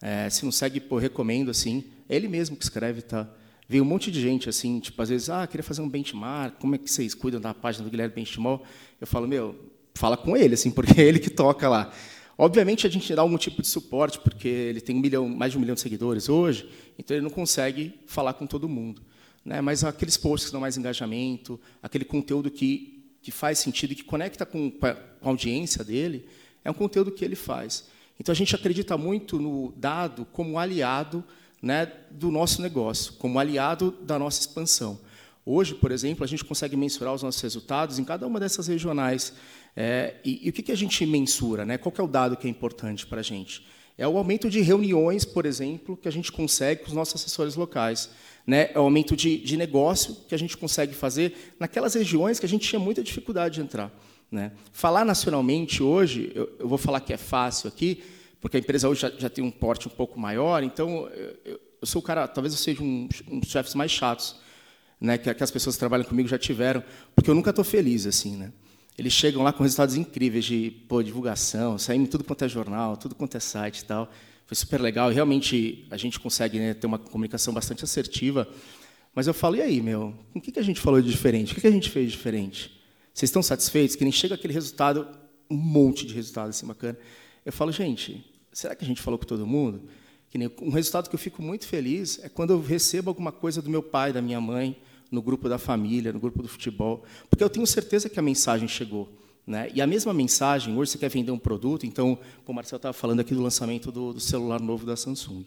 É, se não segue, pô, recomendo assim. É ele mesmo que escreve, tá? Veio um monte de gente assim, tipo, às vezes, ah, queria fazer um benchmark, como é que vocês cuidam da página do Guilherme Benchimock? Eu falo, meu, fala com ele, assim, (laughs) porque é ele que toca lá. Obviamente a gente dá algum tipo de suporte, porque ele tem um milhão, mais de um milhão de seguidores hoje, então ele não consegue falar com todo mundo. Né? Mas aqueles posts que dão mais engajamento, aquele conteúdo que, que faz sentido e que conecta com, com a audiência dele, é um conteúdo que ele faz. Então a gente acredita muito no dado como aliado né, do nosso negócio, como aliado da nossa expansão. Hoje, por exemplo, a gente consegue mensurar os nossos resultados em cada uma dessas regionais. É, e, e, o que, que a gente mensura? Né? Qual é o dado que é importante para a gente? É o aumento de reuniões, por exemplo, que a gente consegue com os nossos assessores locais. Né? É o aumento de, de negócio que a gente consegue fazer naquelas regiões que a gente tinha muita dificuldade de entrar. Né? Falar nacionalmente hoje, eu, eu, vou falar que é fácil aqui, porque a empresa hoje já, já tem um porte um pouco maior, então eu, eu sou o cara, talvez eu seja um, um dos chefes mais chatos né, que, que, as pessoas que trabalham comigo já tiveram, porque eu nunca estou feliz assim, né? Eles chegam lá com resultados incríveis de pô, divulgação, saímos tudo quanto é jornal, tudo quanto é site e tal. Foi super legal. E realmente a gente consegue né, ter uma comunicação bastante assertiva. Mas eu falo, e aí, meu? O que, que a gente falou de diferente? O que, que a gente fez de diferente? Vocês estão satisfeitos? Que nem chega aquele resultado, um monte de resultado assim bacana. Eu falo, gente, será que a gente falou com todo mundo? Que nem, um resultado que eu fico muito feliz é quando eu recebo alguma coisa do meu pai, da minha mãe, no grupo da família, no grupo do futebol, porque eu tenho certeza que a mensagem chegou. Né? E a mesma mensagem, hoje você quer vender um produto, então, o Marcelo estava falando aqui do lançamento do, do celular novo da Samsung.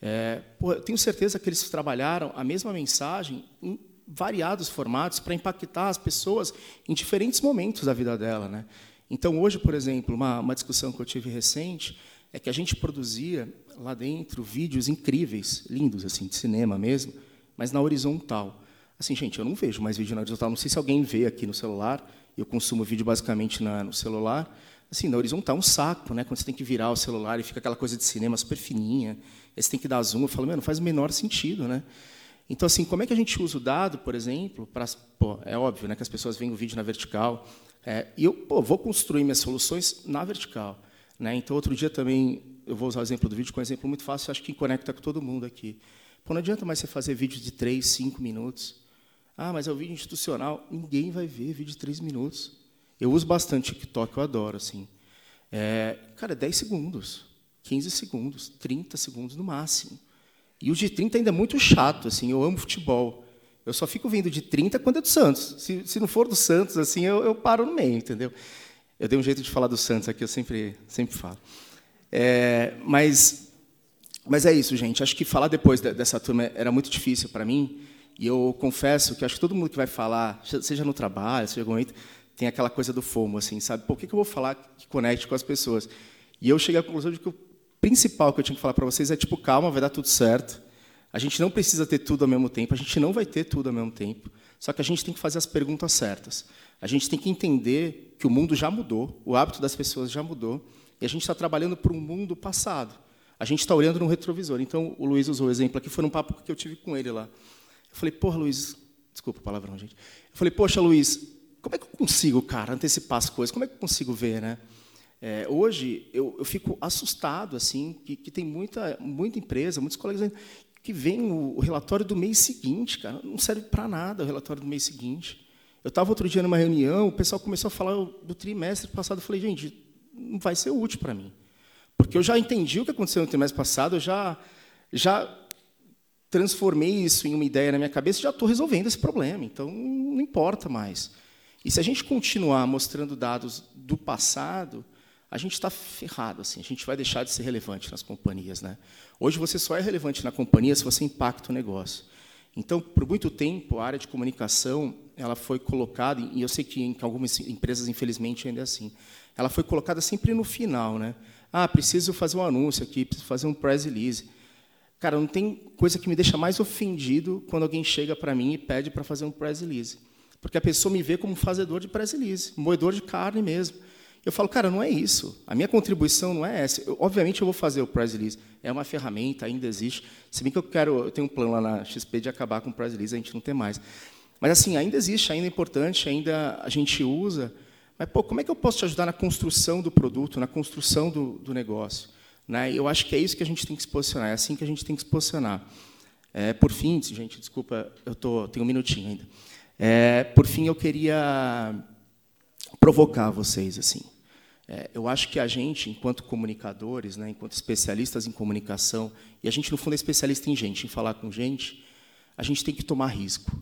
É, pô, eu tenho certeza que eles trabalharam a mesma mensagem em variados formatos para impactar as pessoas em diferentes momentos da vida dela. Né? Então, hoje, por exemplo, uma, uma discussão que eu tive recente é que a gente produzia lá dentro vídeos incríveis, lindos, assim, de cinema mesmo, mas na horizontal. Assim, gente, eu não vejo mais vídeo na horizontal. Não sei se alguém vê aqui no celular. Eu consumo vídeo basicamente na, no celular. Assim, na horizontal é um saco, né? Quando você tem que virar o celular e fica aquela coisa de cinema super fininha. Aí você tem que dar zoom. Eu falo, não faz o menor sentido, né? Então, assim, como é que a gente usa o dado, por exemplo, para... é óbvio né, que as pessoas veem o vídeo na vertical. É, e eu pô, vou construir minhas soluções na vertical. Né? Então, outro dia também, eu vou usar o exemplo do vídeo, é um exemplo muito fácil, acho que conecta com todo mundo aqui. Pô, não adianta mais você fazer vídeos de três, cinco minutos. Ah, mas é o vídeo institucional. Ninguém vai ver vídeo de três minutos. Eu uso bastante TikTok, eu adoro. assim. É, cara, 10 segundos, 15 segundos, 30 segundos no máximo. E o de 30 ainda é muito chato. assim. Eu amo futebol. Eu só fico vendo de 30 quando é do Santos. Se, se não for do Santos, assim, eu, eu paro no meio, entendeu? Eu dei um jeito de falar do Santos aqui, eu sempre, sempre falo. É, mas, mas é isso, gente. Acho que falar depois dessa turma era muito difícil para mim. E eu confesso que acho que todo mundo que vai falar, seja no trabalho, seja em algum momento, tem aquela coisa do fomo, assim, sabe? Por que, que eu vou falar que conecte com as pessoas? E eu cheguei à conclusão de que o principal que eu tinha que falar para vocês é, tipo, calma, vai dar tudo certo. A gente não precisa ter tudo ao mesmo tempo, a gente não vai ter tudo ao mesmo tempo. Só que a gente tem que fazer as perguntas certas. A gente tem que entender que o mundo já mudou, o hábito das pessoas já mudou, e a gente está trabalhando para um mundo passado. A gente está olhando no retrovisor. Então, o Luiz usou o exemplo aqui, foi um papo que eu tive com ele lá. Eu falei, porra, Luiz, desculpa o palavrão, gente. Eu falei, poxa, Luiz, como é que eu consigo, cara, antecipar as coisas? Como é que eu consigo ver, né? É, hoje eu, eu, fico assustado assim que, que, tem muita muita empresa, muitos colegas que veem o, o relatório do mês seguinte, cara, não serve para nada o relatório do mês seguinte. Eu estava outro dia numa reunião, o pessoal começou a falar do trimestre passado, eu falei, gente, não vai ser útil para mim, porque eu já entendi o que aconteceu no trimestre passado, eu já já transformei isso em uma ideia na minha cabeça, já estou resolvendo esse problema, então não importa mais. E se a gente continuar mostrando dados do passado, a gente está ferrado, assim, a gente vai deixar de ser relevante nas companhias. Né? Hoje você só é relevante na companhia se você impacta o negócio. Então, por muito tempo, a área de comunicação ela foi colocada, e eu sei que em algumas empresas, infelizmente, ainda é assim, ela foi colocada sempre no final. Né? Ah, preciso fazer um anúncio aqui, preciso fazer um press release. Cara, não tem coisa que me deixa mais ofendido quando alguém chega para mim e pede para fazer um press release. Porque a pessoa me vê como fazedor de press release, moedor de carne mesmo. Eu falo, cara, não é isso. A minha contribuição não é essa. Eu, obviamente eu vou fazer o press release. É uma ferramenta, ainda existe. Se bem que eu quero, eu tenho um plano lá na XP de acabar com o press release, a gente não tem mais. Mas assim, ainda existe, ainda é importante, ainda a gente usa. Mas pô, como é que eu posso te ajudar na construção do produto, na construção do, do negócio? Né? Eu acho que é isso que a gente tem que se posicionar. É assim que a gente tem que se posicionar. É, por fim, gente, desculpa, eu tô, tenho um minutinho ainda. É, por fim, eu queria provocar vocês assim. É, eu acho que a gente, enquanto comunicadores, né, enquanto especialistas em comunicação, e a gente, no fundo, é especialista em gente, em falar com gente, a gente tem que tomar risco.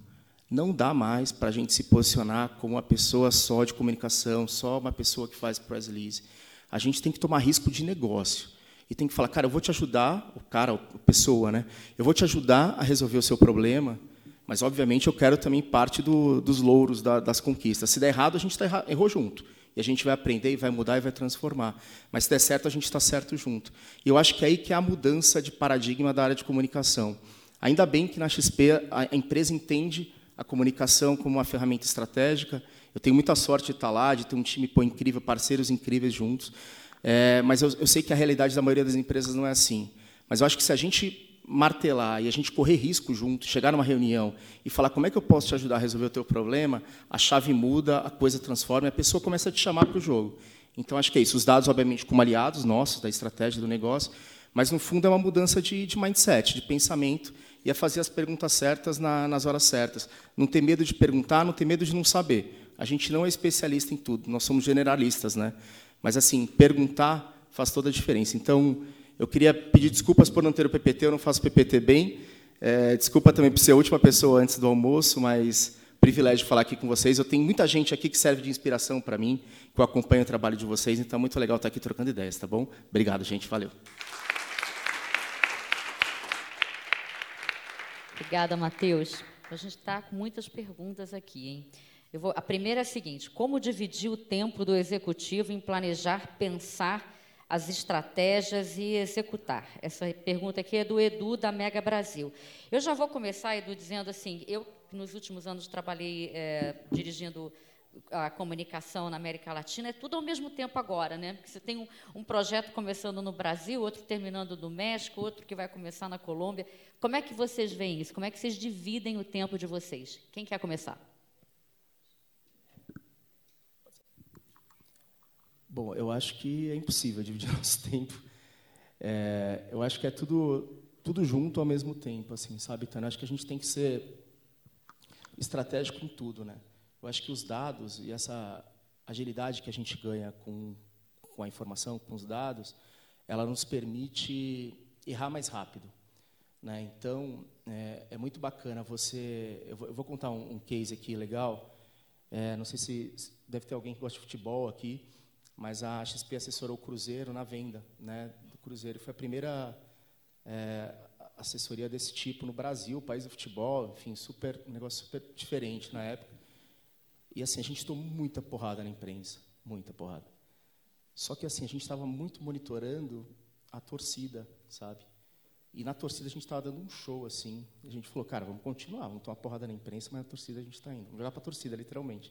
Não dá mais para a gente se posicionar como uma pessoa só de comunicação, só uma pessoa que faz press release. A gente tem que tomar risco de negócio. E tem que falar, cara, eu vou te ajudar, o cara, a pessoa, né? Eu vou te ajudar a resolver o seu problema, mas, obviamente, eu quero também parte do, dos louros da, das conquistas. Se der errado, a gente tá errou junto. E a gente vai aprender e vai mudar e vai transformar. Mas se der certo, a gente está certo junto. E eu acho que é aí que é a mudança de paradigma da área de comunicação. Ainda bem que na XP a empresa entende a comunicação como uma ferramenta estratégica. Eu tenho muita sorte de estar lá, de ter um time pô, incrível, parceiros incríveis juntos. É, mas eu, eu sei que a realidade da maioria das empresas não é assim. Mas eu acho que se a gente martelar e a gente correr risco junto, chegar numa reunião e falar como é que eu posso te ajudar a resolver o teu problema, a chave muda, a coisa transforma e a pessoa começa a te chamar para o jogo. Então, acho que é isso. Os dados, obviamente, como aliados nossos, da estratégia do negócio, mas, no fundo, é uma mudança de, de mindset, de pensamento, e é fazer as perguntas certas na, nas horas certas. Não ter medo de perguntar, não ter medo de não saber. A gente não é especialista em tudo, nós somos generalistas. Né? Mas, assim, perguntar faz toda a diferença. Então, eu queria pedir desculpas por não ter o PPT, eu não faço PPT bem. É, desculpa também por ser a última pessoa antes do almoço, mas privilégio falar aqui com vocês. Eu tenho muita gente aqui que serve de inspiração para mim, que eu acompanho o trabalho de vocês, então é muito legal estar aqui trocando ideias, tá bom? Obrigado, gente. Valeu. Obrigada, Matheus. A gente está com muitas perguntas aqui, hein? Vou, a primeira é a seguinte: como dividir o tempo do executivo em planejar, pensar as estratégias e executar? Essa pergunta aqui é do Edu, da Mega Brasil. Eu já vou começar, Edu, dizendo assim: eu, nos últimos anos, trabalhei é, dirigindo a comunicação na América Latina, é tudo ao mesmo tempo agora, né? Porque você tem um, um, projeto começando no Brasil, outro terminando no México, outro que vai começar na Colômbia. Como é que vocês veem isso? Como é que vocês dividem o tempo de vocês? Quem quer começar? Bom, eu acho que é impossível dividir (laughs) nosso tempo. É, eu acho que é tudo tudo junto ao mesmo tempo, assim, sabe, Então, Acho que a gente tem que ser estratégico em tudo, né? Eu acho que os dados e essa agilidade que a gente ganha com, com a informação, com os dados, ela nos permite errar mais rápido. Né? Então, é, é, muito bacana você... Eu vou, eu vou contar um, um, case aqui legal. É, não sei se deve ter alguém que gosta de futebol aqui, mas a XP assessorou o Cruzeiro na venda né, do Cruzeiro. Foi a primeira é, assessoria desse tipo no Brasil, país do futebol, enfim, super, um negócio super diferente na época. E assim, a gente tomou muita porrada na imprensa, muita porrada. Só que assim, a gente estava muito monitorando a torcida, sabe? E na torcida a gente estava dando um show, assim. A gente falou, cara, vamos continuar, vamos tomar porrada na imprensa, mas na torcida a gente está indo. Vamos jogar para a torcida, literalmente.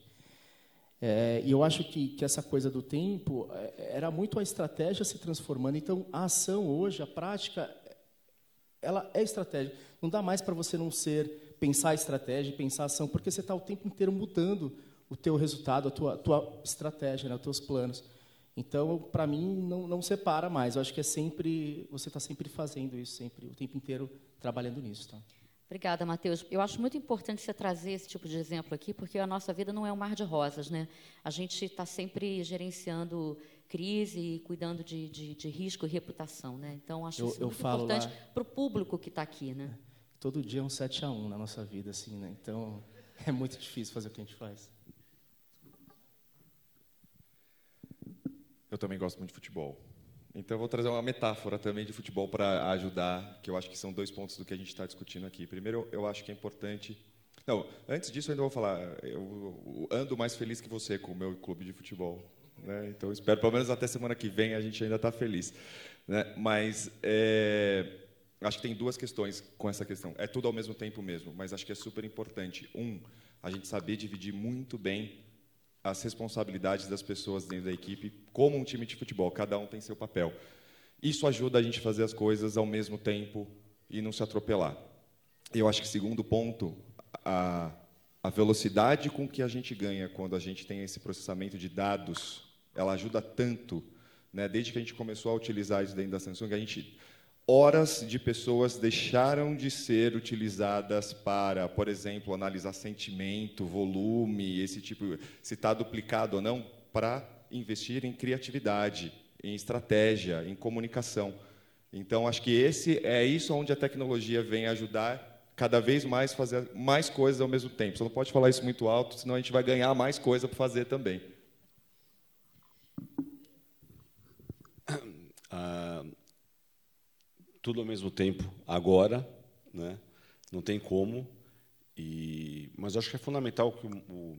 É, e eu acho que, que essa coisa do tempo é, era muito a estratégia se transformando. Então, a ação hoje, a prática, ela é estratégia. Não dá mais para você não ser pensar a estratégia, pensar a ação, porque você está o tempo inteiro mudando o teu resultado, a tua, tua estratégia, né, os teus planos. Então, para mim, não, não separa mais. Eu acho que é sempre você está sempre fazendo isso, sempre o tempo inteiro trabalhando nisso, tá? Obrigada, Matheus. Eu acho muito importante você trazer esse tipo de exemplo aqui, porque a nossa vida não é um mar de rosas, né? A gente está sempre gerenciando crise e cuidando de, de, de risco e reputação, né? Então, acho Eu- isso eu muito falo importante para o público que está aqui, né? Todo dia é um 7 a 1 na nossa vida, assim, né? Então, (laughs) é muito difícil fazer o que a gente faz. Eu também gosto muito de futebol. Então, eu vou trazer uma metáfora também de futebol para ajudar, que eu acho que são dois pontos do que a gente está discutindo aqui. Primeiro, eu acho que é importante. Não, antes disso, eu ainda vou falar. Eu ando mais feliz que você com o meu clube de futebol. Né? Então, espero, pelo menos até semana que vem, a gente ainda está feliz. Né? Mas é, acho que tem duas questões com essa questão. É tudo ao mesmo tempo mesmo, mas acho que é super importante. Um, a gente saber dividir muito bem as responsabilidades das pessoas dentro da equipe, como um time de futebol, cada um tem seu papel. Isso ajuda a gente a fazer as coisas ao mesmo tempo e não se atropelar. Eu acho que segundo ponto, a, a velocidade com que a gente ganha quando a gente tem esse processamento de dados, ela ajuda tanto, né? Desde que a gente começou a utilizar isso dentro da Samsung, a gente horas de pessoas deixaram de ser utilizadas para, por exemplo, analisar sentimento, volume, esse tipo, se está duplicado ou não, para investir em criatividade, em estratégia, em comunicação. Então, acho que esse é isso onde a tecnologia vem ajudar cada vez mais fazer mais coisas ao mesmo tempo. Você não pode falar isso muito alto, senão a gente vai ganhar mais coisa para fazer também. Ah, tudo ao mesmo tempo, agora, né? não tem como. E, mas acho que é fundamental o que o, o,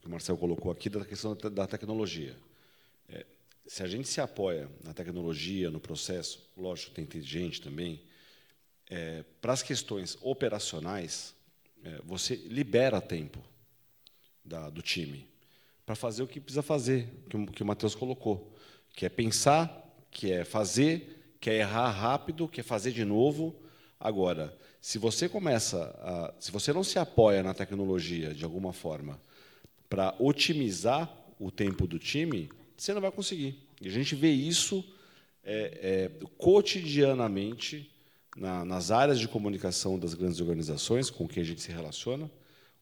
que o colocou aqui da questão da, da tecnologia. É, se a gente se apoia na tecnologia, no processo, lógico, tem inteligente também, é, para as questões operacionais, é, você libera tempo da, do time para fazer o que precisa fazer, que, o- que o Matheus colocou, que é pensar, que é fazer, que é errar rápido, que é fazer de novo. Agora, se você começa, a, se você não se apoia na tecnologia de alguma forma para otimizar o tempo do time, você não vai conseguir. E a gente vê isso é, é, cotidianamente na- nas áreas de comunicação das grandes organizações com que a gente se relaciona,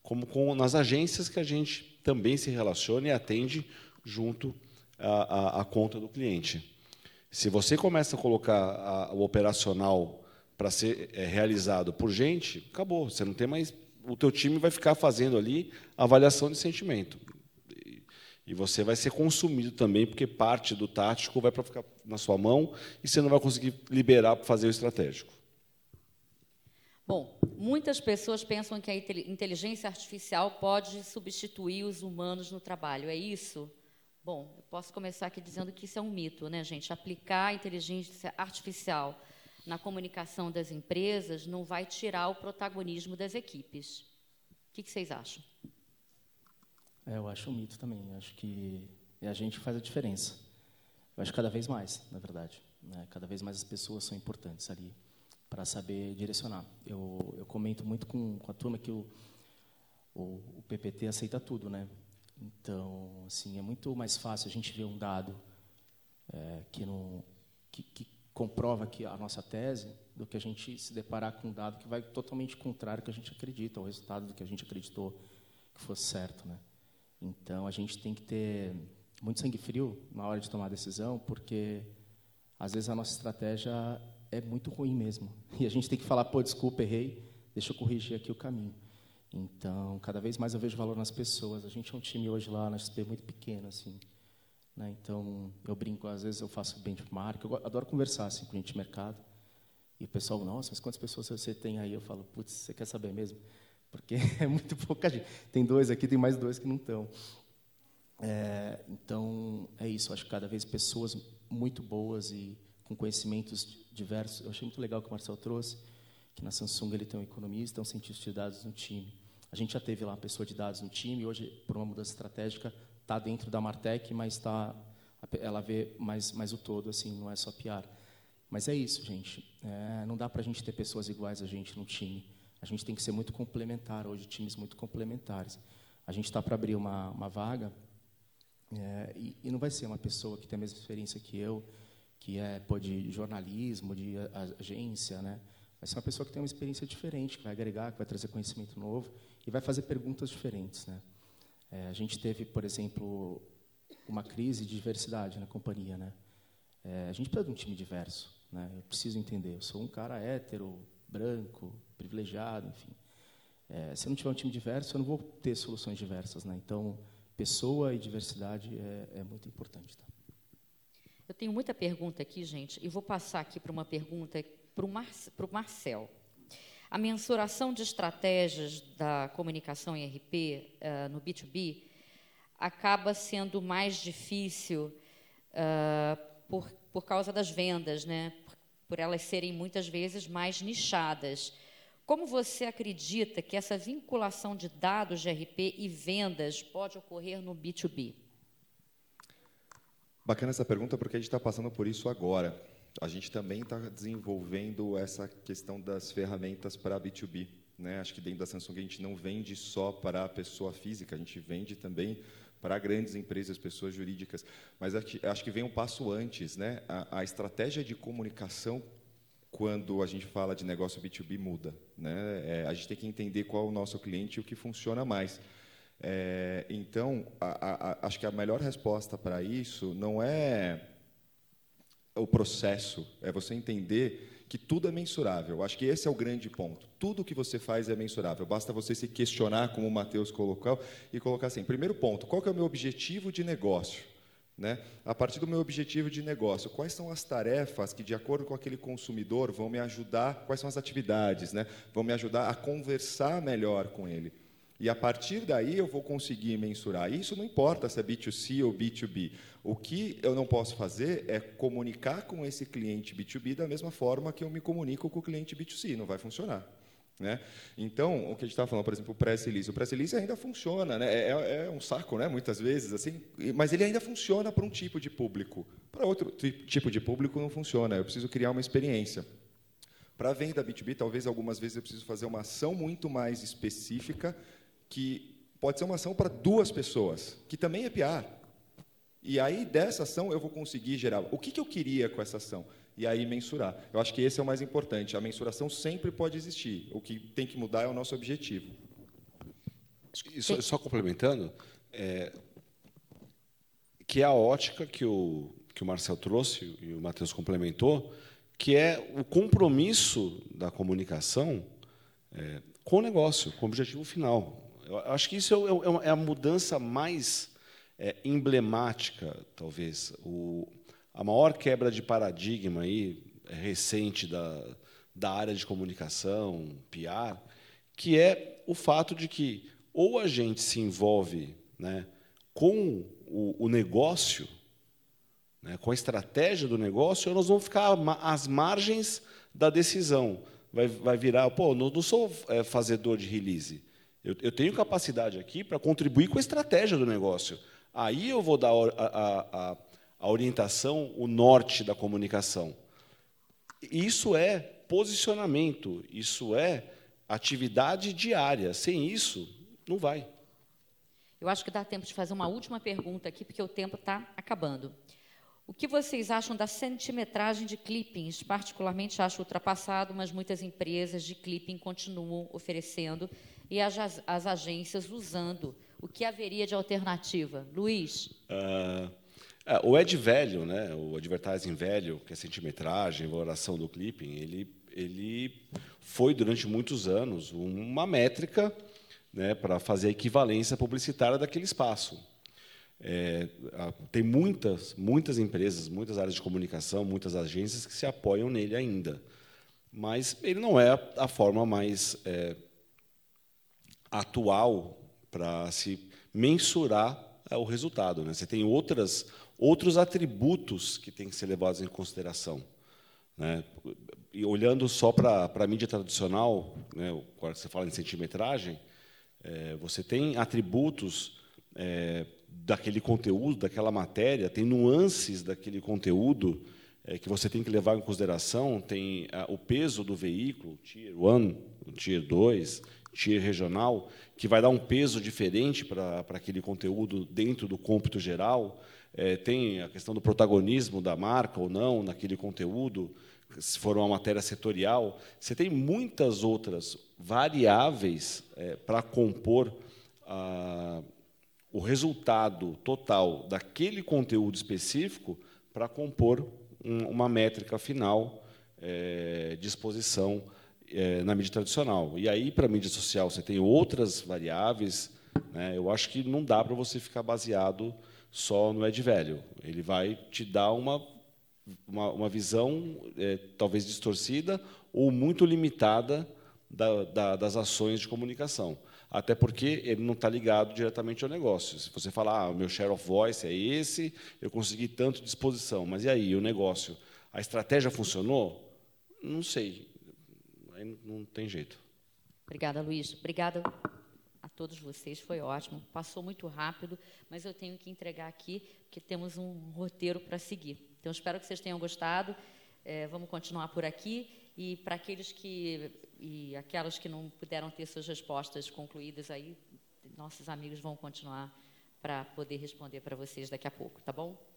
como com nas agências que a gente também se relaciona e atende junto à conta do cliente. Se você começa a colocar a- o operacional para ser é, realizado por gente, acabou. Você não tem mais. O teu time vai ficar fazendo ali avaliação de sentimento. E- E você vai ser consumido também, porque parte do tático vai para ficar na sua mão e você não vai conseguir liberar para fazer o estratégico. Bom, muitas pessoas pensam que a inte- inteligência artificial pode substituir os humanos no trabalho. É isso? Bom, eu posso começar aqui dizendo que isso é um mito, né, gente? Aplicar a inteligência artificial na comunicação das empresas não vai tirar o protagonismo das equipes. O que, vocês acham? É, eu acho um mito também. Eu acho que é a gente faz a diferença. Eu acho cada vez mais, na verdade. Né? Cada vez mais as pessoas são importantes ali para saber direcionar. Eu, eu comento muito com, com a turma que o, o, o PPT aceita tudo, né? Então, assim, é muito mais fácil a gente ver um dado é, que, não, que, que comprova que a nossa tese do que a gente se deparar com um dado que vai totalmente contrário ao que a gente acredita, ao resultado do que a gente acreditou que fosse certo, né? Então a gente tem que ter muito sangue frio na hora de tomar a decisão, porque às vezes a nossa estratégia é muito ruim mesmo. (laughs) E a gente tem que falar, pô, desculpa, errei, deixa eu corrigir aqui o caminho. Então, cada vez mais eu vejo valor nas pessoas. A gente é um time hoje lá na XP muito pequeno, assim. Né? Então, eu brinco, às vezes eu faço benchmark, eu adoro conversar assim, com gente de mercado. E o pessoal, nossa, mas quantas pessoas você tem aí? Eu falo, putz, você quer saber mesmo? Porque (laughs) é muito pouca gente. Tem dois aqui, tem mais dois que não estão. É, então, é isso. Acho que cada vez pessoas muito boas e com conhecimentos diversos. Eu achei muito legal o que o Marcel trouxe, que na Samsung ele tem um economista, um cientista de dados no time. A gente já teve lá uma pessoa de dados no time, hoje, por uma mudança estratégica, está dentro da Martech, mas tá, ela vê mais, mais o todo, assim, não é só PR. Mas é isso, gente. É, não dá para a gente ter pessoas iguais a gente no time. A gente tem que ser muito complementar hoje, times muito complementares. A gente está para abrir uma, uma vaga é, e, e não vai ser uma pessoa que tem a mesma experiência que eu, que é pô, de jornalismo, de agência, né? Vai ser uma pessoa que tem uma experiência diferente, que vai agregar, que vai trazer conhecimento novo e vai fazer perguntas diferentes, né? É, a gente teve, por exemplo, uma crise de diversidade na companhia, né? É, a gente precisa de um time diverso, né? Eu preciso entender. Eu sou um cara hétero, branco, privilegiado, enfim. É, se eu não tiver um time diverso, eu não vou ter soluções diversas, né? Então, pessoa e diversidade é, é muito importante. Tá? Eu tenho muita pergunta aqui, gente, e vou passar aqui para uma pergunta para o Mar Marcel. A mensuração de estratégias da comunicação em RP eh, no B2B acaba sendo mais difícil ah, por, por causa das vendas, né? por, por elas serem muitas vezes mais nichadas. Como você acredita que essa vinculação de dados de RP e vendas pode ocorrer no B2B? Bacana essa pergunta porque a gente está passando por isso agora. A gente também está desenvolvendo essa questão das ferramentas para B2B. Né? Acho que dentro da Samsung a gente não vende só para a pessoa física, a gente vende também para grandes empresas, pessoas jurídicas. Mas acho que- vem um passo antes. Né? A, a estratégia de comunicação, quando a gente fala de negócio B2B, muda. Né? É, a gente tem que entender qual é o nosso cliente e o que funciona mais. É, então, a- a- acho que a melhor resposta para isso não é o processo, é você entender que tudo é mensurável. Acho que esse é o grande ponto. Tudo que você faz é mensurável. Basta você se questionar, como o Matheus colocou, e colocar assim: primeiro ponto, qual é o meu objetivo de negócio? Né? A partir do meu objetivo de negócio, quais são as tarefas que, de acordo com aquele consumidor, vão me ajudar? Quais são as atividades, né? Vão me ajudar a conversar melhor com ele. E a partir daí eu vou conseguir mensurar. Isso não importa se é B2C ou B2B. O que eu não posso fazer é comunicar com esse cliente B2B da mesma forma que eu me comunico com o cliente B2C. Não vai funcionar. Né? Então, o que a gente estava falando, por exemplo, o press release. O press release ainda funciona, né? é, é um saco, né? muitas vezes, assim, mas ele ainda funciona para um tipo de público. Para outro ti- tipo de público não funciona. Eu preciso criar uma experiência. Para a venda B2B, talvez algumas vezes eu preciso fazer uma ação muito mais específica, que pode ser uma ação para duas pessoas, que também é PR. E aí, dessa ação, eu vou conseguir gerar. O que, que eu queria com essa ação? E aí, mensurar. Eu acho que esse é o mais importante. A mensuração sempre pode existir. O que tem que mudar é o nosso objetivo. Só, só complementando, é, que é a ótica que o, que o Marcel trouxe e o Matheus complementou, que é o compromisso da comunicação é, com o negócio, com o objetivo final. Eu acho que isso é, o- é a mudança mais é, emblemática, talvez. O, a maior quebra de paradigma aí, é, recente da, da área de comunicação, PR, que é o fato de que ou a gente se envolve né, com o, o negócio, né, com a estratégia do negócio, ou nós vamos ficar às margens da decisão. Vai, vai virar, pô, não, não sou é, fazedor de release. Eu, eu tenho capacidade aqui para contribuir com a estratégia do negócio. Aí eu vou dar a, a, a, orientação, o norte da comunicação. Isso é posicionamento, isso é atividade diária. Sem isso, não vai. Eu acho que dá tempo de fazer uma última pergunta aqui, porque o tempo está acabando. O que vocês acham da centimetragem de clippings? Particularmente acho ultrapassado, mas muitas empresas de clipping continuam oferecendo e as, as- as agências usando. O que haveria de alternativa? Luiz? É, o Ed velho, né, o advertising velho, que é centimetragem, valoração do clipping, ele, ele foi durante muitos anos uma métrica né, para fazer a equivalência publicitária daquele espaço. É, tem muitas, muitas empresas, muitas áreas de comunicação, muitas agências que se apoiam nele ainda, mas ele não é a, a forma mais é, atual para se mensurar é, o resultado. Né? Você tem outras, outros atributos que têm que ser levados em consideração. Né? E olhando só para a mídia tradicional, né, quando você fala em centimetragem, é, você tem atributos é, daquele conteúdo, daquela matéria, tem nuances daquele conteúdo é, que você tem que levar em consideração, tem ah, o peso do veículo, Tier 1, Tier 2, tier regional, que vai dar um peso diferente para aquele conteúdo dentro do cômputo geral. É, tem a questão do protagonismo da marca ou não naquele conteúdo, se for uma matéria setorial. Você tem muitas outras variáveis é, para compor a, o resultado total daquele conteúdo específico para compor um, uma métrica final é, de exposição é, na mídia tradicional. E aí, para a mídia social, você tem outras variáveis. Né? Eu acho que não dá para você ficar baseado só no Ed Velho. Ele vai te dar uma, uma, uma visão é, talvez distorcida ou muito limitada da, da, das ações de comunicação. Até porque ele não está ligado diretamente ao negócio. Se você falar, ah, meu share of voice é esse, eu consegui tanto de exposição, mas e aí, o negócio? A estratégia funcionou? Não sei. Aí não tem jeito. Obrigada, Luiz. Obrigada a todos vocês, foi ótimo. Passou muito rápido, mas eu tenho que entregar aqui, porque temos um roteiro para seguir. Então, espero que vocês tenham gostado. É, vamos continuar por aqui. E para aqueles que e aquelas que não puderam ter suas respostas concluídas aí, nossos amigos vão continuar para poder responder para vocês daqui a pouco, tá bom?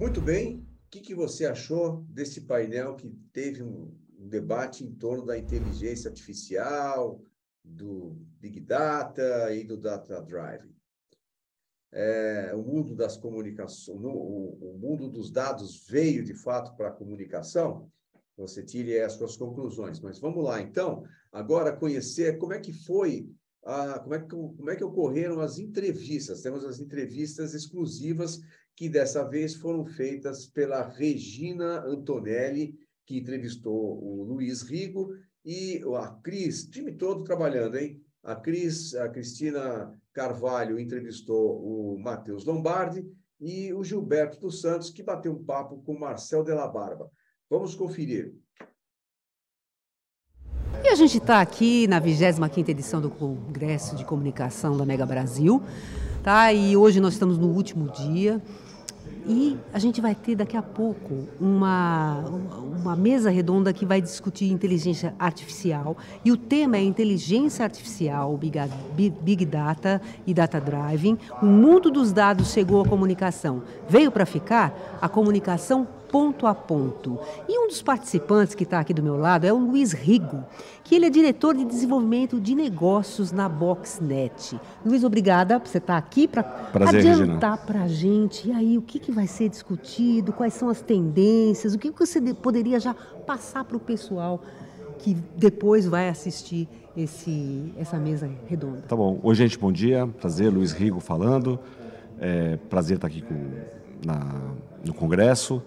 Muito bem. O que, que você achou desse painel que teve um, um debate em torno da inteligência artificial, do Big Data e do Data Driving? É, o mundo das comunicações, o, o mundo dos dados veio de fato para a comunicação? Você tire as suas conclusões. Mas vamos lá, então, agora conhecer como é que foi, a, como, é que, como é que ocorreram as entrevistas. Temos as entrevistas exclusivas que dessa vez foram feitas pela Regina Antonelli, que entrevistou o Luiz Rigo, e a Cris, time todo trabalhando, hein? A Cris, a Cristina Carvalho entrevistou o Matheus Lombardi e o Gilberto dos Santos, que bateu um papo com o Marcel Della Barba. Vamos conferir. E a gente está aqui na 25ª edição do Congresso de Comunicação da Mega Brasil, tá? E hoje nós estamos no último dia. E a gente vai ter daqui a pouco uma, uma mesa redonda que vai discutir inteligência artificial. E o tema é inteligência artificial, Big, Data e Data Driving. O mundo dos dados chegou à comunicação. Veio para ficar a comunicação ponto a ponto. E um dos participantes que está aqui do meu lado é o Luiz Rigo, que ele é diretor de desenvolvimento de negócios na Boxnet. Luiz, obrigada por você estar aqui para adiantar para a gente. E aí, o que, que vai ser discutido? Quais são as tendências? O que você poderia já passar para o pessoal que depois vai assistir esse, essa mesa redonda? Tá bom. Oi, gente, bom dia. Prazer, Luiz Rigo falando. É, prazer estar aqui com, na, no Congresso.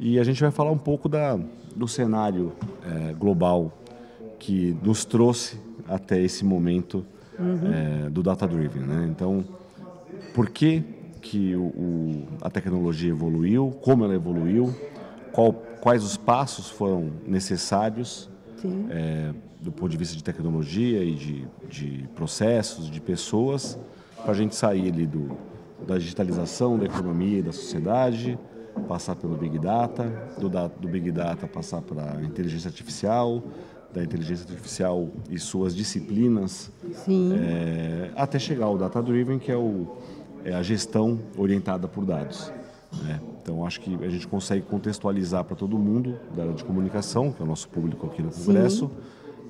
E a gente vai falar um pouco da, do cenário é, global que nos trouxe até esse momento uhum. é, do data driven, né? Então, por que que o, o, a tecnologia evoluiu, como ela evoluiu, qual, quais os passos foram necessários é, do ponto de vista de tecnologia e de, de processos, de pessoas, para a gente sair ali do, da digitalização da economia e da sociedade, passar pelo Big Data, do, do Big Data passar para a inteligência artificial, da inteligência artificial e suas disciplinas, é, até chegar ao Data Driven, que é, o, é a gestão orientada por dados. Né? Então, acho que a gente consegue contextualizar para todo mundo da área de comunicação, que é o nosso público aqui no Congresso,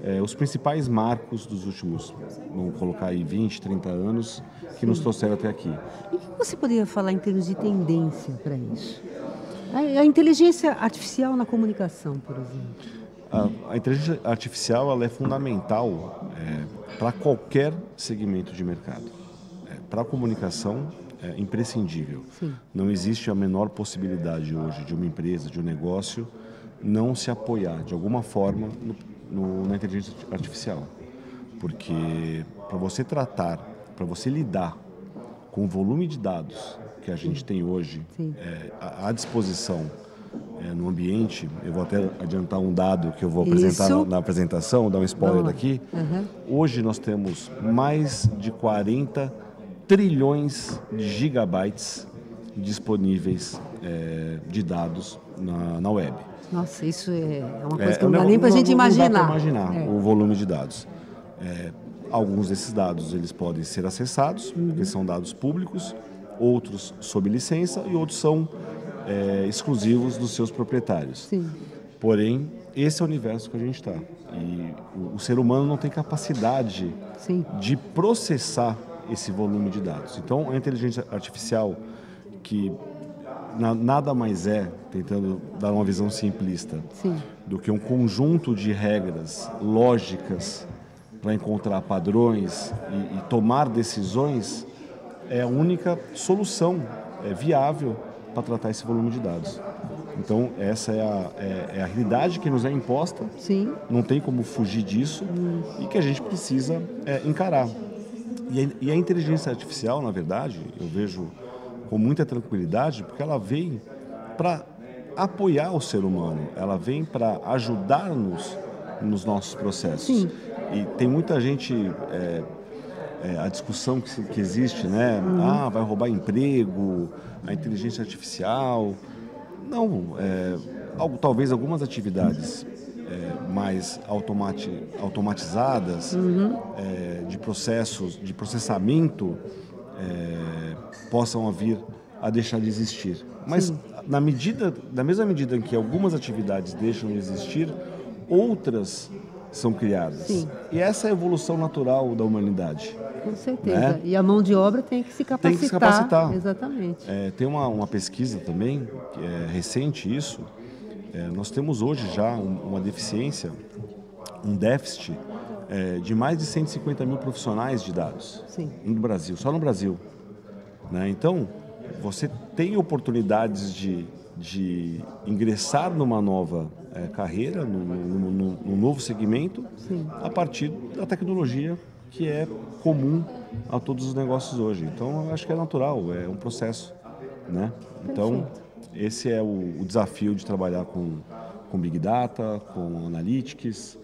é, os principais marcos dos últimos, vamos colocar aí 20, 30 anos, que Sim. nos trouxeram até aqui. E o que você poderia falar em termos de tendência para isso? A, a, inteligência artificial na comunicação, por exemplo. A, a inteligência artificial ela é fundamental é, para qualquer segmento de mercado. É, para a comunicação, é imprescindível. Sim. Não existe a menor possibilidade hoje de uma empresa, de um negócio, não se apoiar de alguma forma no, no, na inteligência artificial. Porque para você tratar, para você lidar com o volume de dados que a gente tem hoje é, à disposição é, no ambiente, eu vou até adiantar um dado que eu vou apresentar na, na, apresentação, dar um spoiler daqui. Uhum. Hoje nós temos mais de 40 trilhões de gigabytes disponíveis é, de dados na, na web. Nossa, isso é uma coisa É, que não dá não- nem para a não- gente não dá imaginar. imaginar É. o volume de dados. É, alguns desses dados eles podem ser acessados, Uhum. porque são dados públicos, outros sob licença e outros são é, exclusivos dos seus proprietários. Sim. Porém, esse é o universo que a gente está. E o, o ser humano não tem capacidade Sim. de processar esse volume de dados. Então, a inteligência artificial, que nada mais é, tentando dar uma visão simplista, Sim. do que um conjunto de regras lógicas para encontrar padrões e, e tomar decisões, é a única solução é, viável para tratar esse volume de dados. Então, essa é a, é, é a realidade que nos é imposta, Sim. não tem como fugir disso e que a gente precisa é, encarar. E a, e a inteligência artificial, na verdade, eu vejo com muita tranquilidade, porque ela vem para apoiar o ser humano, ela vem para ajudar-nos nos nossos processos. Sim. E tem muita gente, é, é, a discussão que, que existe, né? Ah, vai roubar emprego, a inteligência artificial. Não, é, algo, talvez algumas atividades é, mais automati, automatizadas, é, de processos, de processamento, é, possam vir a deixar de existir. Mas na medida, na mesma medida em que algumas atividades deixam de existir, outras são criadas. Sim. E essa é a evolução natural da humanidade. Com certeza. Né? E a mão de obra tem que se capacitar. Tem que se capacitar. Exatamente. É, tem uma, uma pesquisa também, que é recente isso, é, nós temos hoje já um- uma deficiência, um déficit é, de mais de 150 mil profissionais de dados Sim. no Brasil, só no Brasil. né? Então, você tem oportunidades de, de ingressar numa nova é, carreira, num, num- num- novo segmento, Sim. a partir da tecnologia que é comum a todos os negócios hoje. Então, eu acho que é natural, é um processo, né? Então, esse é o, o desafio de trabalhar com, com Big Data, com Analytics,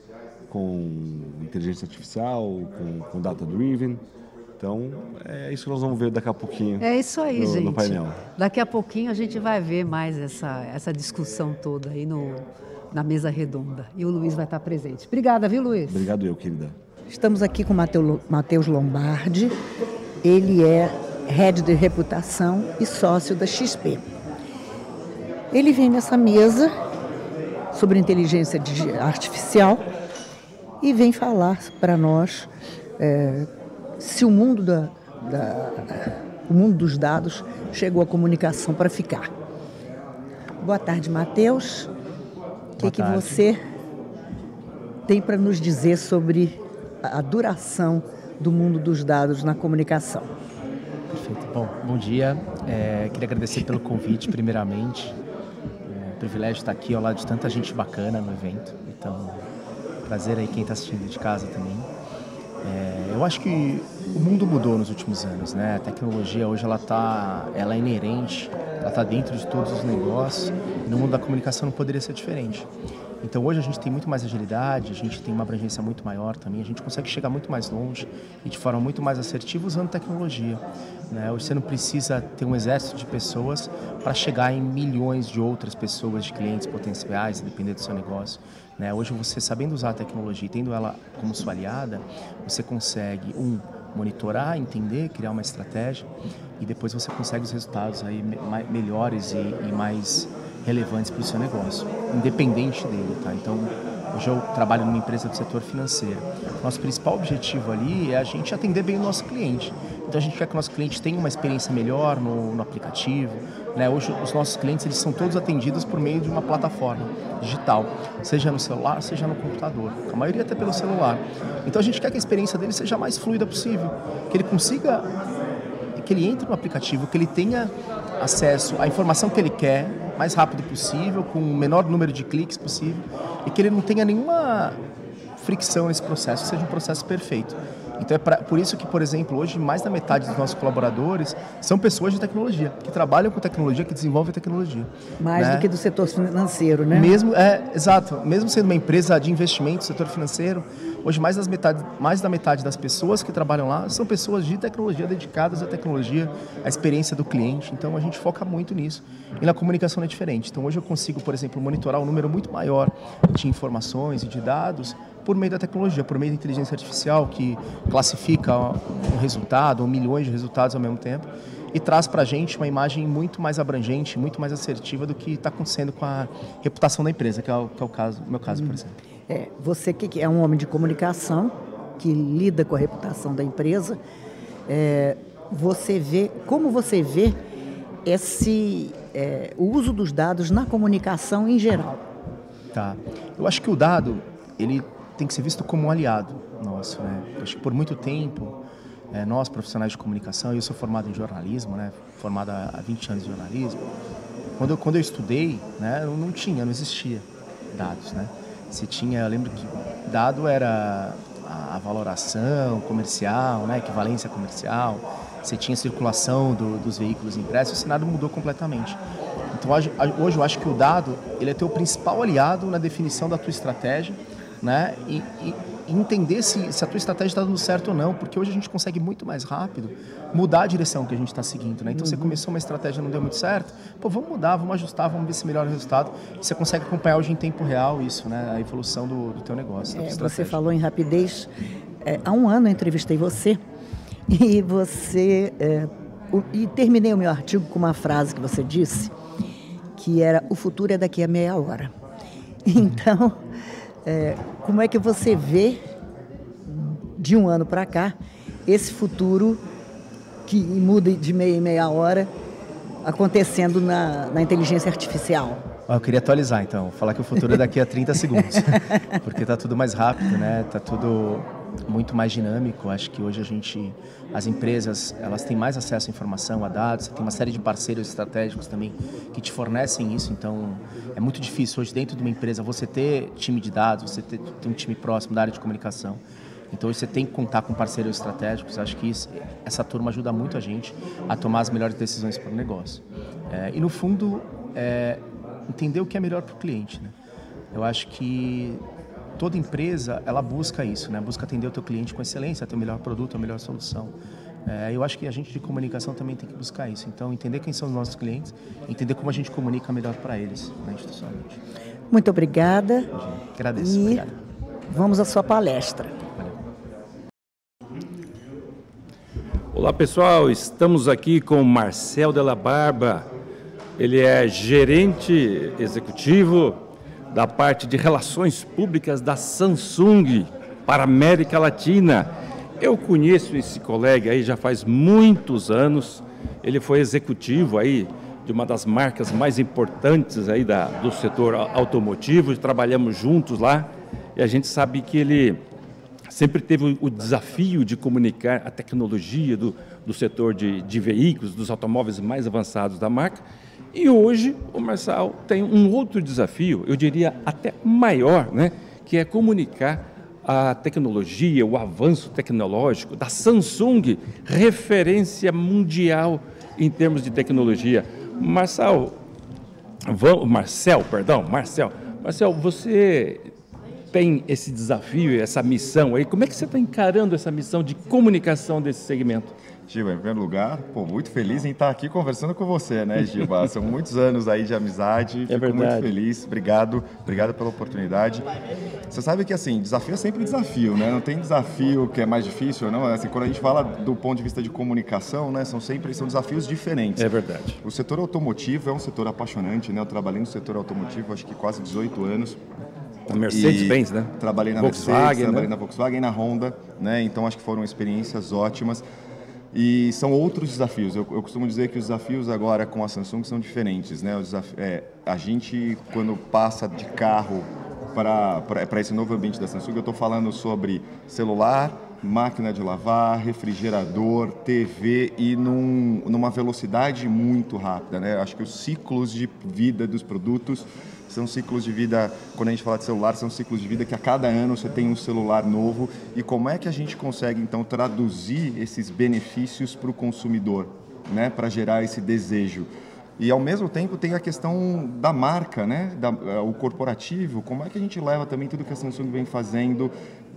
com inteligência artificial, com, com Data Driven. Então, é isso que nós vamos ver daqui a pouquinho É isso aí, no, gente. no painel. Daqui a pouquinho a gente vai ver mais essa, essa discussão toda aí no, na mesa redonda. E o Luiz vai estar presente. Obrigada, viu, Luiz? Obrigado eu, querida. Estamos aqui com o Matheus Lombardi. Ele é head de reputação e sócio da XP. Ele vem nessa mesa sobre inteligência artificial e vem falar para nós é, se o mundo, da, da- o mundo dos dados chegou à comunicação para ficar. Boa tarde, Matheus. O que, que você tem para nos dizer sobre a a duração do mundo dos dados na comunicação? Perfeito. Bom, bom dia. É, queria agradecer pelo convite, primeiramente. É um privilégio estar aqui ao lado de tanta gente bacana no evento. Então, prazer aí quem está assistindo de casa também. É, eu acho que o mundo mudou nos últimos anos, né? A tecnologia hoje ela tá, ela é inerente, ela está dentro de todos os negócios. E no mundo da comunicação não poderia ser diferente. Então hoje a gente tem muito mais agilidade, a gente tem uma abrangência muito maior também, a gente consegue chegar muito mais longe e de forma muito mais assertiva usando tecnologia. Né? Hoje você não precisa ter um exército de pessoas para chegar em milhões de outras pessoas, de clientes potenciais, depender do seu negócio. Né? Hoje você sabendo usar a tecnologia e tendo ela como sua aliada, você consegue, um, monitorar, entender, criar uma estratégia e depois você consegue os resultados aí me- melhores e, e mais relevantes para o seu negócio, independente dele, tá? Então, hoje eu trabalho numa empresa do setor financeiro. Nosso principal objetivo ali é a gente atender bem o nosso cliente. Então, a gente quer que o nosso cliente tenha uma experiência melhor no, no aplicativo. Né? Hoje, os nossos clientes eles são todos atendidos por meio de uma plataforma digital, seja no celular, seja no computador. A maioria até pelo celular. Então, a gente quer que a experiência dele seja a mais fluida possível, que ele consiga que ele entre no aplicativo, que ele tenha acesso à informação que ele quer mais rápido possível, com o menor número de cliques possível e que ele não tenha nenhuma fricção nesse processo, seja um processo perfeito. Então é pra, por isso que, por exemplo, hoje mais da metade dos nossos colaboradores são pessoas de tecnologia, que trabalham com tecnologia, que desenvolvem tecnologia. Mais né? do que do setor financeiro, né? Mesmo, é, exato. Mesmo sendo uma empresa de investimento, setor financeiro, hoje mais, das metade, mais da metade das pessoas que trabalham lá são pessoas de tecnologia, dedicadas à tecnologia, à experiência do cliente. Então a gente foca muito nisso. E na comunicação não é diferente. Então hoje eu consigo, por exemplo, monitorar um número muito maior de informações e de dados por meio da tecnologia, por meio da inteligência artificial que classifica um resultado, ou milhões de resultados ao mesmo tempo e traz para a gente uma imagem muito mais abrangente, muito mais assertiva do que está acontecendo com a reputação da empresa, que é o, que é o caso, meu caso, por exemplo. É, você que é um homem de comunicação, que lida com a reputação da empresa, é, você vê, como você vê esse, é, o uso dos dados na comunicação em geral? Tá. Eu acho que o dado, ele tem que ser visto como um aliado nosso, né? Acho que por muito tempo, é, nós profissionais de comunicação, eu sou formado em jornalismo, né? Formado há 20 anos em jornalismo. Quando eu, quando eu estudei, né, eu não tinha, não existia dados, né? Se tinha, eu lembro que dado era a, a valoração comercial, né, equivalência comercial, você tinha circulação do, dos veículos impressos, o cenário mudou completamente. Então hoje, hoje eu acho que o dado ele é teu principal aliado na definição da tua estratégia, né? E, e entender se, se a tua estratégia está dando certo ou não, porque hoje a gente consegue muito mais rápido mudar a direção que a gente está seguindo, né? Então você começou uma estratégia não deu muito certo, pô, vamos mudar, vamos ajustar, vamos ver se melhora o resultado. Você consegue acompanhar hoje em tempo real isso, né? A evolução do, do teu negócio. É, você falou em rapidez. É, há um ano eu entrevistei você (laughs) e você é, o- e terminei o meu artigo com uma frase que você disse que era o futuro é daqui a meia hora. (laughs) Então, é, como é que você vê de um ano para cá esse futuro que muda de meia em meia hora acontecendo na, na inteligência artificial? Ah, Eu queria atualizar então, falar que o futuro é daqui a 30 segundos, (laughs) porque tá tudo mais rápido, né? Tá tudo muito mais dinâmico. Acho que hoje a gente, as empresas, elas têm mais acesso à informação, a dados. Tem uma série de parceiros estratégicos também que te fornecem isso. Então, é muito difícil hoje dentro de uma empresa você ter time de dados, você ter, ter um time próximo da área de comunicação. Então você tem que contar com parceiros estratégicos. Acho que isso- essa turma ajuda muito a gente a tomar as melhores decisões para o negócio. É, e no fundo, é, entender o que é melhor para o cliente. Né? Eu acho que toda empresa ela busca isso, né? Busca atender o teu cliente com excelência, ter o melhor produto, a melhor solução. É, eu acho que a gente de comunicação também tem que buscar isso. Então, entender quem são os nossos clientes, entender como a gente comunica melhor para eles, né, institucionalmente. Muito obrigada. Agradeço. E Obrigado. vamos à sua palestra. Olá pessoal, estamos aqui com o Marcel Della Barba. Ele é gerente executivo da parte de relações públicas da Samsung para a América Latina. Eu conheço esse colega aí já faz muitos anos. Ele foi executivo aí de uma das marcas mais importantes aí da, do setor automotivo. Trabalhamos juntos lá e a gente sabe que ele sempre teve o desafio de comunicar a tecnologia do, do setor de, de veículos, dos automóveis mais avançados da marca. E hoje o Marçal tem um outro desafio, eu diria até maior, né? que é comunicar a tecnologia, o avanço tecnológico da Samsung, referência mundial em termos de tecnologia. Marçal, Marcel, perdão, Marcel, Marcel, você tem esse desafio, essa missão aí. Como é que você está encarando essa missão de comunicação desse segmento? Giba, em primeiro lugar, pô, muito feliz em estar aqui conversando com você, né, Giba? (laughs) São muitos anos aí de amizade. Fico muito verdade. feliz. Obrigado, obrigado pela oportunidade. Você sabe que assim, desafio é sempre desafio, né? Não tem desafio que é mais difícil, não. Assim, quando a gente fala do ponto de vista de comunicação, né, são sempre são desafios diferentes. É verdade. O setor automotivo é um setor apaixonante, né? Eu trabalhei no setor automotivo acho que quase 18 anos. Na Mercedes-Benz, né? Trabalhei na Volkswagen, Mercedes, trabalhei né? na Volkswagen e na Honda, né? Então acho que foram experiências ótimas. E são outros desafios. Eu, eu costumo dizer que os desafios agora com a Samsung são diferentes, né? É, a gente quando passa de carro para esse novo ambiente da Samsung, eu estou falando sobre celular, máquina de lavar, refrigerador, TV e num, numa velocidade muito rápida. Né? Acho que os ciclos de vida dos produtos são ciclos de vida, quando a gente fala de celular, são ciclos de vida que a cada ano você tem um celular novo. E como é que a gente consegue, então, traduzir esses benefícios para o consumidor, né? para gerar esse desejo? E ao mesmo tempo tem a questão da marca, né? Da, o corporativo. Como é que a gente leva também tudo que a Samsung vem fazendo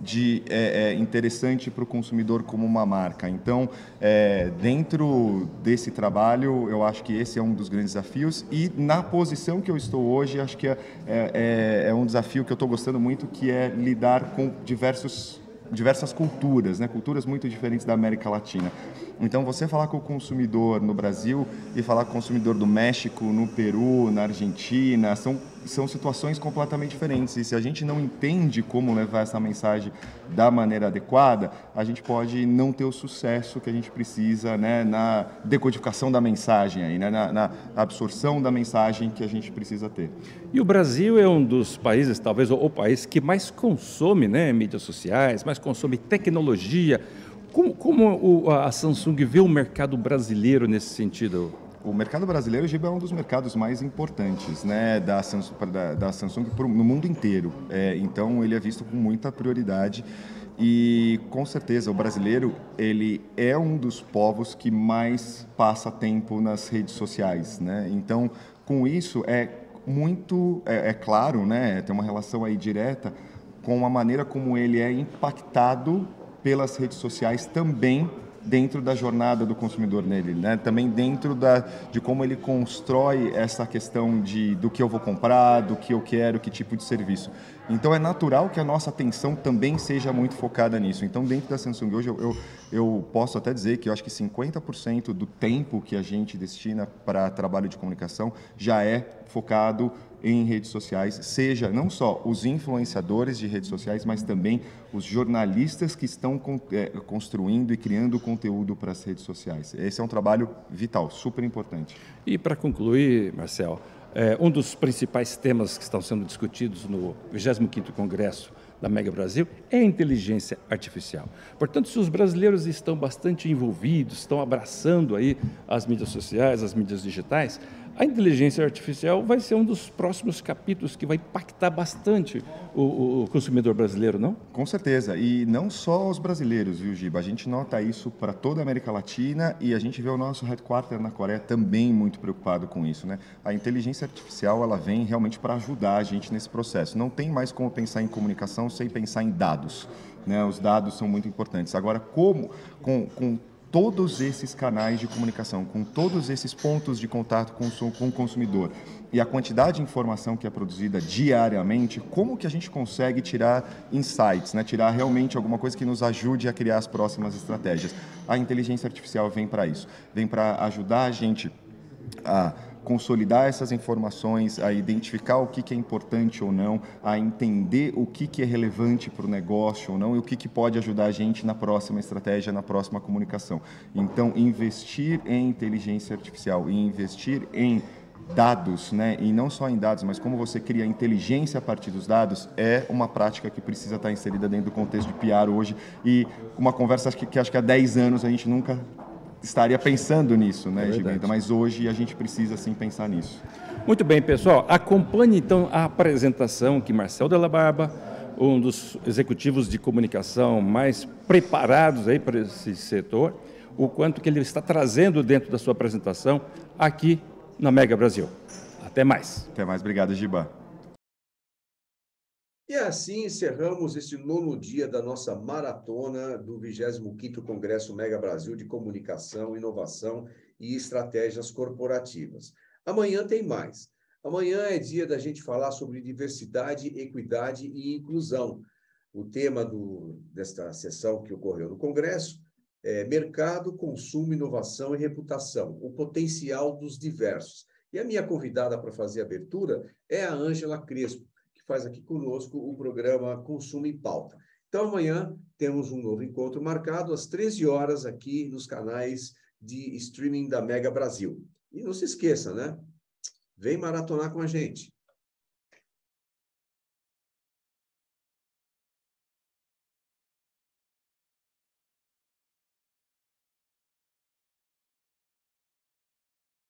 de é, é, interessante para o consumidor como uma marca? Então, é, dentro desse trabalho, eu acho que esse é um dos grandes desafios. E na posição que eu estou hoje, acho que é, é, é um desafio que eu estou gostando muito, que é lidar com diversos diversas culturas, né? culturas muito diferentes da América Latina. Então, você falar com o consumidor no Brasil e falar com o consumidor do México, no Peru, na Argentina, são, são situações completamente diferentes. E se a gente não entende como levar essa mensagem da maneira adequada, a gente pode não ter o sucesso que a gente precisa né, na decodificação da mensagem, aí, né, na, na absorção da mensagem que a gente precisa ter. E o Brasil é um dos países, talvez o país que mais consome né, mídias sociais, mais consome tecnologia. Como, como a Samsung vê o mercado brasileiro nesse sentido? O mercado brasileiro, Giba, é um dos mercados mais importantes né, da Samsung, da, da Samsung no mundo inteiro. É, então, ele é visto com muita prioridade. E com certeza o brasileiro ele é um dos povos que mais passa tempo nas redes sociais, né? Então com isso é muito é, é claro, né? Tem uma relação aí direta com a maneira como ele é impactado pelas redes sociais também dentro da jornada do consumidor nele, né? Também dentro da, de como ele constrói essa questão de do que eu vou comprar, do que eu quero, que tipo de serviço. Então é natural que a nossa atenção também seja muito focada nisso. Então dentro da Samsung hoje eu, eu, eu posso até dizer que eu acho que 50% do tempo que a gente destina para trabalho de comunicação já é focado em redes sociais, seja não só os influenciadores de redes sociais, mas também os jornalistas que estão é, construindo e criando conteúdo para as redes sociais. Esse é um trabalho vital, super importante. E para concluir, Marcel, é, um dos principais temas que estão sendo discutidos no 25º Congresso da Mega Brasil é a inteligência artificial. Portanto, se os brasileiros estão bastante envolvidos, estão abraçando aí as mídias sociais, as mídias digitais, a inteligência artificial vai ser um dos próximos capítulos que vai impactar bastante o, o, consumidor brasileiro, não? Com certeza. E não só os brasileiros, viu, Giba? A gente nota isso para toda a América Latina e a gente vê o nosso headquarter na Coreia também muito preocupado com isso, né? A inteligência artificial, ela vem realmente para ajudar a gente nesse processo. Não tem mais como pensar em comunicação sem pensar em dados. Né? Os dados são muito importantes. Agora, como com, com todos esses canais de comunicação, com todos esses pontos de contato com o, com o consumidor e a quantidade de informação que é produzida diariamente, como que a gente consegue tirar insights, né? tirar realmente alguma coisa que nos ajude a criar as próximas estratégias? A inteligência artificial vem para isso, vem para ajudar a gente a consolidar essas informações, a identificar o que, que é importante ou não, a entender o que, que é relevante para o negócio ou não e o que, que pode ajudar a gente na próxima estratégia, na próxima comunicação. Então, investir em inteligência artificial e investir em dados, né? e não só em dados, mas como você cria inteligência a partir dos dados, é uma prática que precisa estar inserida dentro do contexto de PR hoje. E uma conversa que, que acho que há 10 anos a gente nunca estaria pensando nisso, né, é Mas hoje a gente precisa sim pensar nisso. Muito bem, pessoal. Acompanhe então a apresentação que Marcel Della Barba, um dos executivos de comunicação mais preparados aí para esse setor, o quanto que ele está trazendo dentro da sua apresentação aqui na Mega Brasil. Até mais. Até mais. Obrigado, Giba. E assim encerramos este nono dia da nossa maratona do 25º Congresso Mega Brasil de Comunicação, Inovação e Estratégias Corporativas. Amanhã tem mais. Amanhã é dia da gente falar sobre diversidade, equidade e inclusão. O tema do, desta sessão que ocorreu no Congresso é Mercado, Consumo, Inovação e Reputação, o potencial dos diversos. E a minha convidada para fazer a abertura é a Ângela Crespo, faz aqui conosco o programa Consumo em Pauta. Então, amanhã temos um novo encontro marcado às 13 horas aqui nos canais de streaming da Mega Brasil. E não se esqueça, né? Vem maratonar com a gente.